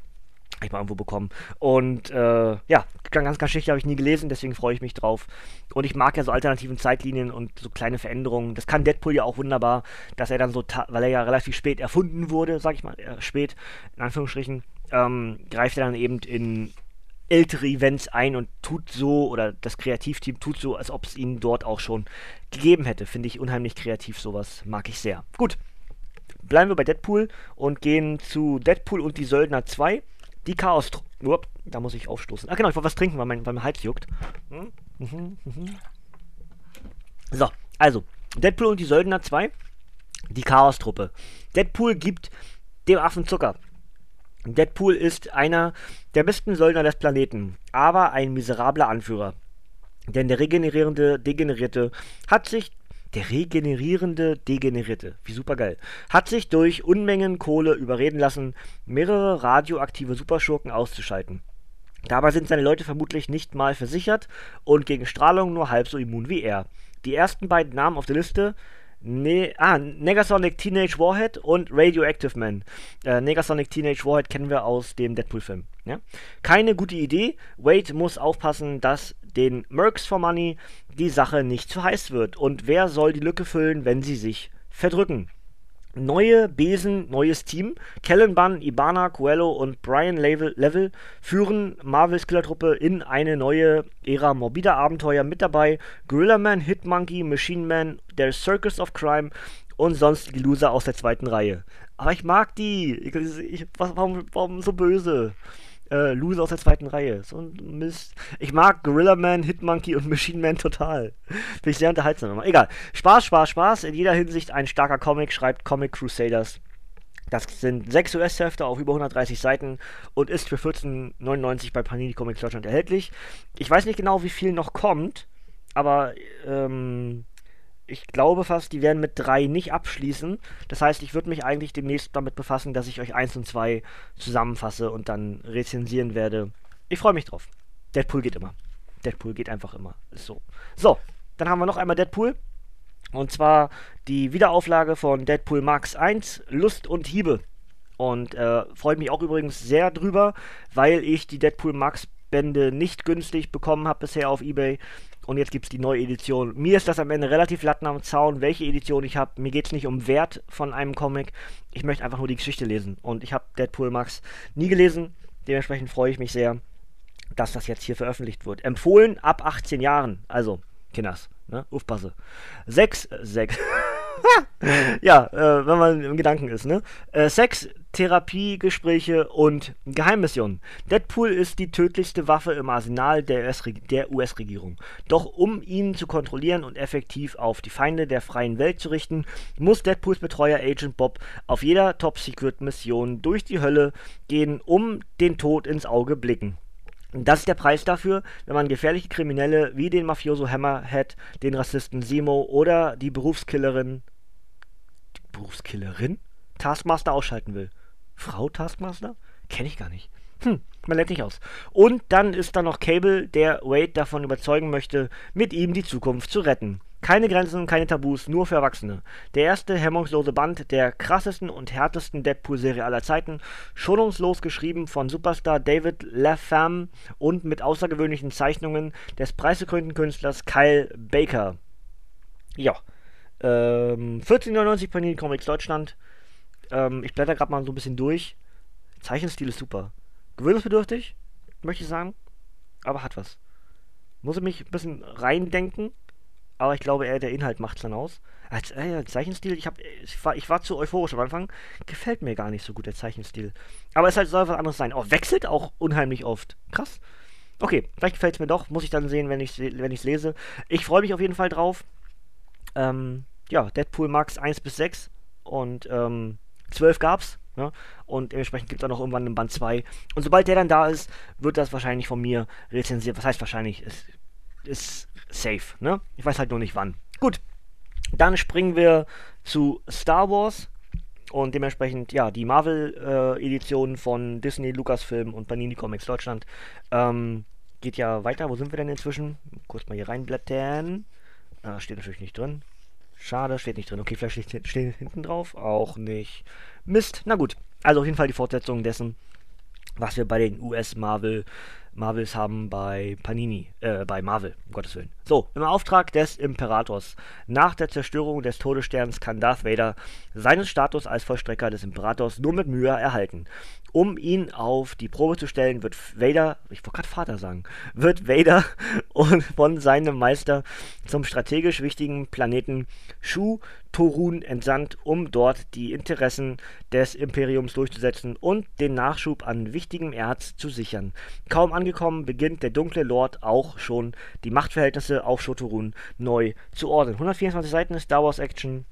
Hab ich mal irgendwo bekommen. Und äh, ja, ganz Geschichte habe ich nie gelesen, deswegen freue ich mich drauf. Und ich mag ja so alternativen Zeitlinien und so kleine Veränderungen. Das kann Deadpool ja auch wunderbar, dass er dann so, weil er ja relativ spät erfunden wurde, sag ich mal, äh, spät, in Anführungsstrichen, ähm, greift er dann eben in ältere Events ein und tut so, oder das Kreativteam tut so, als ob es ihn dort auch schon gegeben hätte. Finde ich unheimlich kreativ, sowas mag ich sehr. Gut, bleiben wir bei Deadpool und gehen zu Deadpool und die Söldner 2. Die Chaos. Upp, da muss ich aufstoßen. Ah, genau, ich wollte was trinken, weil mein, weil mein Hals juckt. Hm? Mhm, mhm. So, also, Deadpool und die Söldner 2 Die Chaos-Truppe. Deadpool gibt dem Affen Zucker. Deadpool ist einer der besten Söldner des Planeten, aber ein miserabler Anführer. Denn der regenerierende Degenerierte hat sich der regenerierende Degenerierte, wie supergeil, hat sich durch Unmengen Kohle überreden lassen, mehrere radioaktive Superschurken auszuschalten. Dabei sind seine Leute vermutlich nicht mal versichert und gegen Strahlung nur halb so immun wie er. Die ersten beiden Namen auf der Liste Ne ah, Negasonic Teenage Warhead und Radioactive Man. Äh, Negasonic Teenage Warhead kennen wir aus dem Deadpool-Film. Ja? Keine gute Idee. Wade muss aufpassen, dass den Mercs for Money die Sache nicht zu heiß wird. Und wer soll die Lücke füllen, wenn sie sich verdrücken? Neue Besen, neues Team. Kellen Bunn, Ibana, Coelho und Brian Level, führen Marvels Killertruppe in eine neue Ära morbider Abenteuer mit dabei. Gorilla Man, Hitmonkey, Machine Man, der Circus of Crime und sonst die Loser aus der zweiten Reihe. Aber ich mag die. Ich, ich, warum, warum so böse? Äh, Loser aus der zweiten Reihe. So ein Mist. Ich mag Gorilla Man, Hitmonkey und Machine Man total. Finde ich sehr unterhaltsam. Egal. Spaß, Spaß, Spaß. In jeder Hinsicht ein starker Comic, schreibt Comic Crusaders. Das sind sechs US-Hefte auf über 130 Seiten und ist für 14,99 bei Panini Comics Deutschland erhältlich. Ich weiß nicht genau, wie viel noch kommt, aber ähm, ich glaube fast, die werden mit drei nicht abschließen. Das heißt, ich würde mich eigentlich demnächst damit befassen, dass ich euch eins und zwei zusammenfasse und dann rezensieren werde. Ich freue mich drauf. Deadpool geht immer. Deadpool geht einfach immer. Ist so. So, dann haben wir noch einmal Deadpool. Und zwar die Wiederauflage von Deadpool Max 1, Lust und Hiebe. Und äh, freut mich auch übrigens sehr drüber, weil ich die Deadpool Max Bände nicht günstig bekommen habe bisher auf Ebay und jetzt gibt es die neue Edition. Mir ist das am Ende relativ latten am Zaun, welche Edition ich habe. Mir geht es nicht um Wert von einem Comic. Ich möchte einfach nur die Geschichte lesen. Und ich habe Deadpool Max nie gelesen. Dementsprechend freue ich mich sehr, dass das jetzt hier veröffentlicht wird. Empfohlen ab 18 Jahren. Also, Kinders, ne? Aufpasse. 6, 6. *laughs* ja, äh, wenn man im Gedanken ist, ne? Äh, Sex, Therapie, Gespräche und Geheimmissionen. Deadpool ist die tödlichste Waffe im Arsenal der US-Regierung. Doch um ihn zu kontrollieren und effektiv auf die Feinde der freien Welt zu richten, muss Deadpools Betreuer Agent Bob auf jeder Top-Secret-Mission durch die Hölle gehen, um den Tod ins Auge blicken. Das ist der Preis dafür, wenn man gefährliche Kriminelle wie den Mafioso Hammerhead, den Rassisten Simo oder die Berufskillerin. Die Berufskillerin? Taskmaster ausschalten will. Frau Taskmaster? Kenne ich gar nicht. Hm, man lernt nicht aus. Und dann ist da noch Cable, der Wade davon überzeugen möchte, mit ihm die Zukunft zu retten. Keine Grenzen, keine Tabus, nur für Erwachsene. Der erste hemmungslose Band der krassesten und härtesten Deadpool-Serie aller Zeiten, schonungslos geschrieben von Superstar David LaFamme und mit außergewöhnlichen Zeichnungen des preisgekrönten Künstlers Kyle Baker. Ja, ähm, 14,99 Panini Comics Deutschland. Ähm, ich blätter gerade mal so ein bisschen durch. Zeichenstil ist super. Gewöhnungsbedürftig, möchte ich sagen, aber hat was. Muss ich mich ein bisschen reindenken aber ich glaube eher der Inhalt macht es dann aus. Als äh, Zeichenstil, ich, hab, ich, war, ich war zu euphorisch am Anfang, gefällt mir gar nicht so gut der Zeichenstil. Aber es halt, soll was anderes sein. Oh, wechselt auch unheimlich oft. Krass. Okay, vielleicht gefällt es mir doch. Muss ich dann sehen, wenn ich es wenn lese. Ich freue mich auf jeden Fall drauf. Ähm, ja, Deadpool Max 1 bis 6 und ähm, 12 gab's. Ne? Und dementsprechend gibt es auch noch irgendwann einen Band 2. Und sobald der dann da ist, wird das wahrscheinlich von mir rezensiert. Was heißt wahrscheinlich? Es ist safe, ne? Ich weiß halt nur nicht wann. Gut, dann springen wir zu Star Wars und dementsprechend, ja, die Marvel-Edition äh, von Disney, Lucasfilm und Panini Comics Deutschland ähm, geht ja weiter. Wo sind wir denn inzwischen? Kurz mal hier reinblättern. Ah, steht natürlich nicht drin. Schade, steht nicht drin. Okay, vielleicht steht, steht hinten drauf. Auch nicht. Mist. Na gut. Also auf jeden Fall die Fortsetzung dessen, was wir bei den US-Marvel Marvels haben bei Panini, äh, bei Marvel, um Gottes Willen. So, im Auftrag des Imperators. Nach der Zerstörung des Todessterns kann Darth Vader seinen Status als Vollstrecker des Imperators nur mit Mühe erhalten. Um ihn auf die Probe zu stellen, wird Vader, ich wollte gerade Vater sagen, wird Vader *laughs* von seinem Meister zum strategisch wichtigen Planeten Shu Torun entsandt, um dort die Interessen des Imperiums durchzusetzen und den Nachschub an wichtigem Erz zu sichern. Kaum angekommen, beginnt der dunkle Lord auch schon die Machtverhältnisse auf Shotorun neu zu ordnen. 124 Seiten Star Wars Action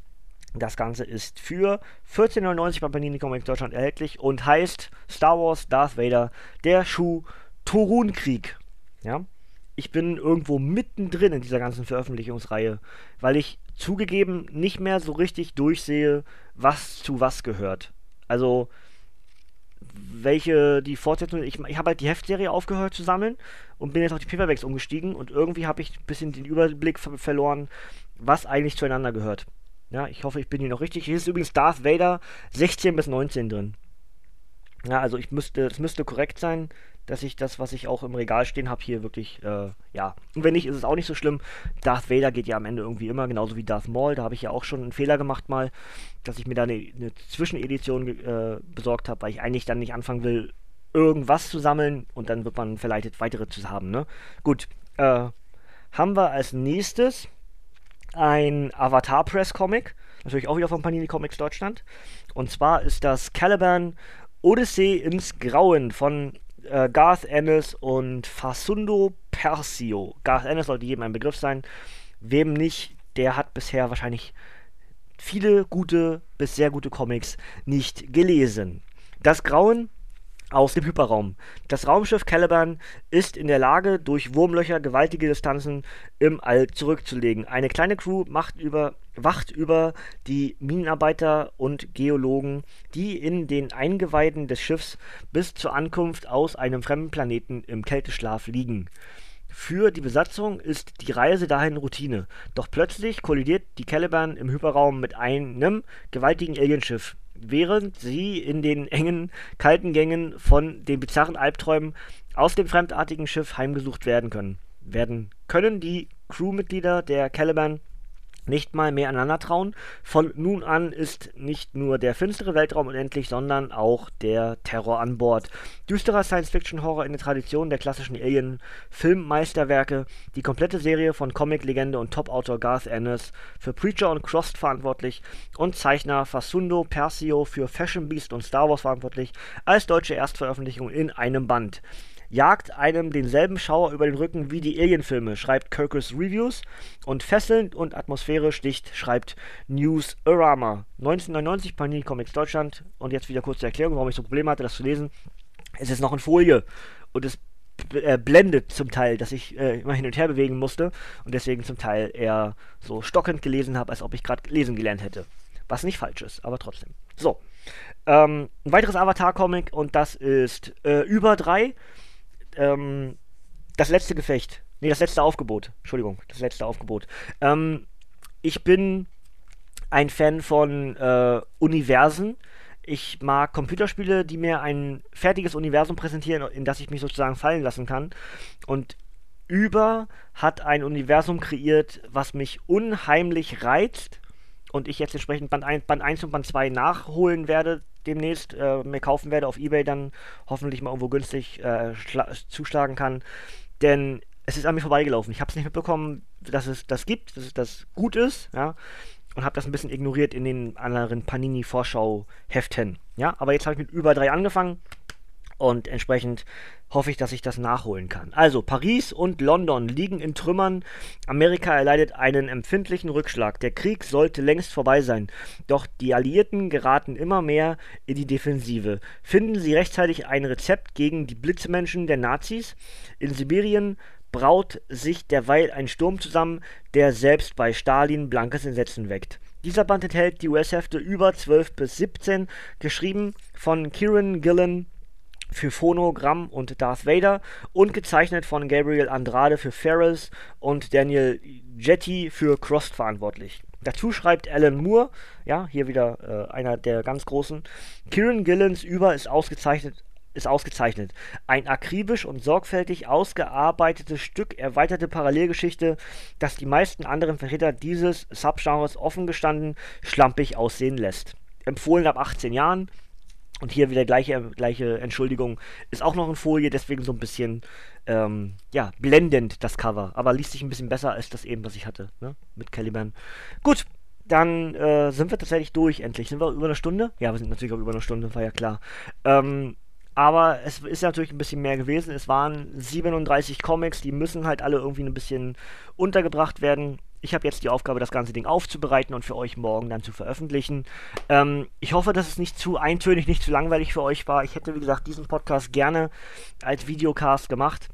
Das Ganze ist für 14,99 bei Panini Comics Deutschland erhältlich und heißt Star Wars Darth Vader, der Schuh Turun-Krieg. Ja? Ich bin irgendwo mittendrin in dieser ganzen Veröffentlichungsreihe, weil ich zugegeben nicht mehr so richtig durchsehe, was zu was gehört. Also, welche die Fortsetzung. Ich, ich habe halt die Heftserie aufgehört zu sammeln und bin jetzt auf die Paperbacks umgestiegen und irgendwie habe ich ein bisschen den Überblick verloren, was eigentlich zueinander gehört. Ja, ich hoffe, ich bin hier noch richtig. Hier ist übrigens Darth Vader 16 bis 19 drin. Ja, also ich müsste, es müsste korrekt sein, dass ich das, was ich auch im Regal stehen habe, hier wirklich, äh, ja. Und wenn nicht, ist es auch nicht so schlimm. Darth Vader geht ja am Ende irgendwie immer, genauso wie Darth Maul. Da habe ich ja auch schon einen Fehler gemacht mal, dass ich mir da eine, eine Zwischenedition äh, besorgt habe, weil ich eigentlich dann nicht anfangen will, irgendwas zu sammeln und dann wird man verleitet, weitere zu haben, ne? Gut, äh, haben wir als nächstes ein Avatar Press Comic, natürlich auch wieder von Panini Comics Deutschland. Und zwar ist das Caliban Odyssey ins Grauen von äh, Garth Ennis und Fasundo Persio. Garth Ennis sollte jedem ein Begriff sein. Wem nicht, der hat bisher wahrscheinlich viele gute bis sehr gute Comics nicht gelesen. Das Grauen aus dem Hyperraum. Das Raumschiff Caliban ist in der Lage, durch Wurmlöcher gewaltige Distanzen im All zurückzulegen. Eine kleine Crew über, wacht über die Minenarbeiter und Geologen, die in den Eingeweiden des Schiffs bis zur Ankunft aus einem fremden Planeten im Kälteschlaf liegen. Für die Besatzung ist die Reise dahin Routine. Doch plötzlich kollidiert die Caliban im Hyperraum mit einem gewaltigen Alienschiff während sie in den engen, kalten Gängen von den bizarren Albträumen aus dem fremdartigen Schiff heimgesucht werden können. Werden können die Crewmitglieder der Caliban nicht mal mehr aneinander trauen. Von nun an ist nicht nur der finstere Weltraum unendlich, sondern auch der Terror an Bord. Düsterer Science-Fiction-Horror in der Tradition der klassischen Alien-Filmmeisterwerke. Die komplette Serie von Comic-Legende und Top-Autor Garth Ennis für Preacher und Crossed verantwortlich und Zeichner Fasundo Persio für Fashion Beast und Star Wars verantwortlich als deutsche Erstveröffentlichung in einem Band jagt einem denselben Schauer über den Rücken wie die Alien-Filme, schreibt Kirkus Reviews und fesselnd und atmosphärisch dicht, schreibt News Arama. 1999 Panini Comics Deutschland und jetzt wieder kurze Erklärung, warum ich so Probleme hatte, das zu lesen. Es ist noch in Folie und es äh, blendet zum Teil, dass ich äh, immer hin und her bewegen musste und deswegen zum Teil eher so stockend gelesen habe, als ob ich gerade lesen gelernt hätte. Was nicht falsch ist, aber trotzdem. So. Ähm, ein weiteres Avatar-Comic und das ist äh, über drei ähm, das letzte Gefecht. Nee, das letzte Aufgebot. Entschuldigung, das letzte Aufgebot. Ähm, ich bin ein Fan von äh, Universen. Ich mag Computerspiele, die mir ein fertiges Universum präsentieren, in das ich mich sozusagen fallen lassen kann. Und über hat ein Universum kreiert, was mich unheimlich reizt und ich jetzt entsprechend Band 1, Band 1 und Band 2 nachholen werde demnächst, äh, mir kaufen werde auf Ebay dann hoffentlich mal irgendwo günstig äh, zuschlagen kann. Denn es ist an mir vorbeigelaufen. Ich habe es nicht mitbekommen, dass es das gibt, dass es das gut ist, ja. Und habe das ein bisschen ignoriert in den anderen Panini-Vorschau-Heften. Ja, aber jetzt habe ich mit über drei angefangen und entsprechend hoffe ich, dass ich das nachholen kann. Also, Paris und London liegen in Trümmern. Amerika erleidet einen empfindlichen Rückschlag. Der Krieg sollte längst vorbei sein. Doch die Alliierten geraten immer mehr in die Defensive. Finden sie rechtzeitig ein Rezept gegen die Blitzmenschen der Nazis? In Sibirien braut sich derweil ein Sturm zusammen, der selbst bei Stalin blankes Entsetzen weckt. Dieser Band enthält die US-Hefte über 12 bis 17, geschrieben von Kieran Gillen für Phonogramm und Darth Vader und gezeichnet von Gabriel Andrade für Ferris und Daniel Jetty für Crossed verantwortlich. Dazu schreibt Alan Moore, ja, hier wieder äh, einer der ganz großen. Kieran Gillens Über ist ausgezeichnet, ist ausgezeichnet. Ein akribisch und sorgfältig ausgearbeitetes Stück erweiterte Parallelgeschichte, das die meisten anderen Vertreter dieses Subgenres offen gestanden schlampig aussehen lässt. Empfohlen ab 18 Jahren, und hier wieder gleiche, gleiche Entschuldigung. Ist auch noch in Folie, deswegen so ein bisschen, ähm, ja, blendend das Cover. Aber liest sich ein bisschen besser als das eben, was ich hatte, ne? Mit Caliban. Gut, dann äh, sind wir tatsächlich durch, endlich. Sind wir über eine Stunde? Ja, wir sind natürlich auch über eine Stunde, war ja klar. Ähm, aber es ist natürlich ein bisschen mehr gewesen. Es waren 37 Comics, die müssen halt alle irgendwie ein bisschen untergebracht werden. Ich habe jetzt die Aufgabe, das ganze Ding aufzubereiten und für euch morgen dann zu veröffentlichen. Ähm, ich hoffe, dass es nicht zu eintönig, nicht zu langweilig für euch war. Ich hätte, wie gesagt, diesen Podcast gerne als Videocast gemacht.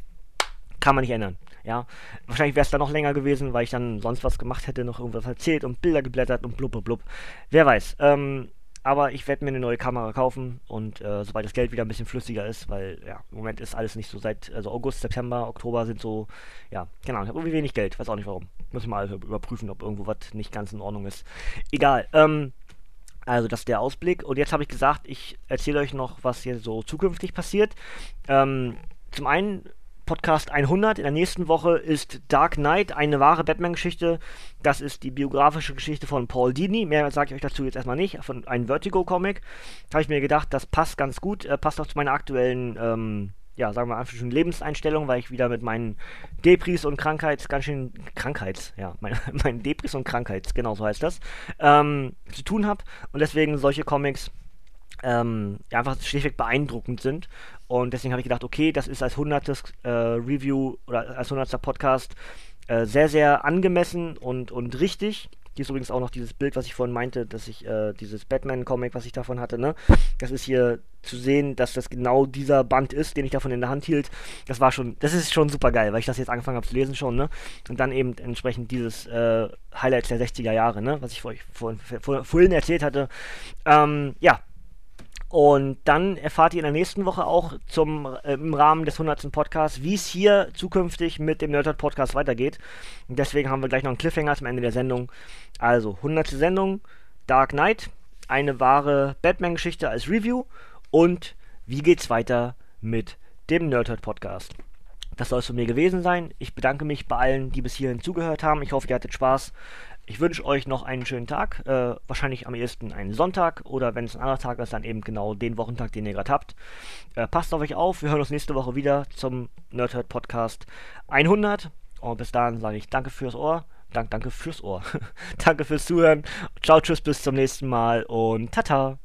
Kann man nicht ändern. Ja, wahrscheinlich wäre es dann noch länger gewesen, weil ich dann sonst was gemacht hätte, noch irgendwas erzählt und Bilder geblättert und blub, blub, blub. Wer weiß. Ähm, aber ich werde mir eine neue Kamera kaufen und äh, sobald das Geld wieder ein bisschen flüssiger ist, weil ja, im Moment ist alles nicht so seit, also August, September, Oktober sind so, ja, genau, ich habe irgendwie wenig Geld, weiß auch nicht warum. Muss ich mal überprüfen, ob irgendwo was nicht ganz in Ordnung ist. Egal, ähm, also das ist der Ausblick. Und jetzt habe ich gesagt, ich erzähle euch noch, was hier so zukünftig passiert. Ähm, zum einen Podcast 100. In der nächsten Woche ist Dark Knight, eine wahre Batman-Geschichte. Das ist die biografische Geschichte von Paul Dini. Mehr sage ich euch dazu jetzt erstmal nicht. Von einem Vertigo-Comic. Da habe ich mir gedacht, das passt ganz gut. Äh, passt auch zu meiner aktuellen, ähm, ja, sagen wir mal, Lebenseinstellung, weil ich wieder mit meinen Depris und Krankheits, ganz schön, Krankheits, ja, *laughs* mein, meinen Depris und Krankheits, genau so heißt das, ähm, zu tun habe. Und deswegen solche Comics ähm, ja, einfach schlichtweg beeindruckend sind. Und deswegen habe ich gedacht, okay, das ist als 100. Äh, Review oder als 100. Podcast äh, sehr, sehr angemessen und, und richtig. Hier ist übrigens auch noch dieses Bild, was ich vorhin meinte, dass ich äh, dieses Batman-Comic, was ich davon hatte, ne? Das ist hier zu sehen, dass das genau dieser Band ist, den ich davon in der Hand hielt. Das war schon, das ist schon super geil, weil ich das jetzt angefangen habe zu lesen schon, ne? Und dann eben entsprechend dieses äh, Highlights der 60er Jahre, ne? Was ich euch vorhin, vorhin erzählt hatte. Ähm, ja, und dann erfahrt ihr in der nächsten Woche auch zum, äh, im Rahmen des 100. Podcasts, wie es hier zukünftig mit dem Nerdhurt Podcast weitergeht. Und deswegen haben wir gleich noch einen Cliffhanger zum Ende der Sendung. Also, 100. Sendung, Dark Knight, eine wahre Batman-Geschichte als Review und wie geht's weiter mit dem Nerdhurt Podcast. Das soll es von mir gewesen sein. Ich bedanke mich bei allen, die bis hierhin zugehört haben. Ich hoffe, ihr hattet Spaß. Ich wünsche euch noch einen schönen Tag, äh, wahrscheinlich am ehesten einen Sonntag oder wenn es ein anderer Tag ist, dann eben genau den Wochentag, den ihr gerade habt. Äh, passt auf euch auf, wir hören uns nächste Woche wieder zum Nerdhurt Podcast 100 und bis dahin sage ich danke fürs Ohr, Dank, danke fürs Ohr, *laughs* danke fürs Zuhören, ciao, tschüss, bis zum nächsten Mal und tata!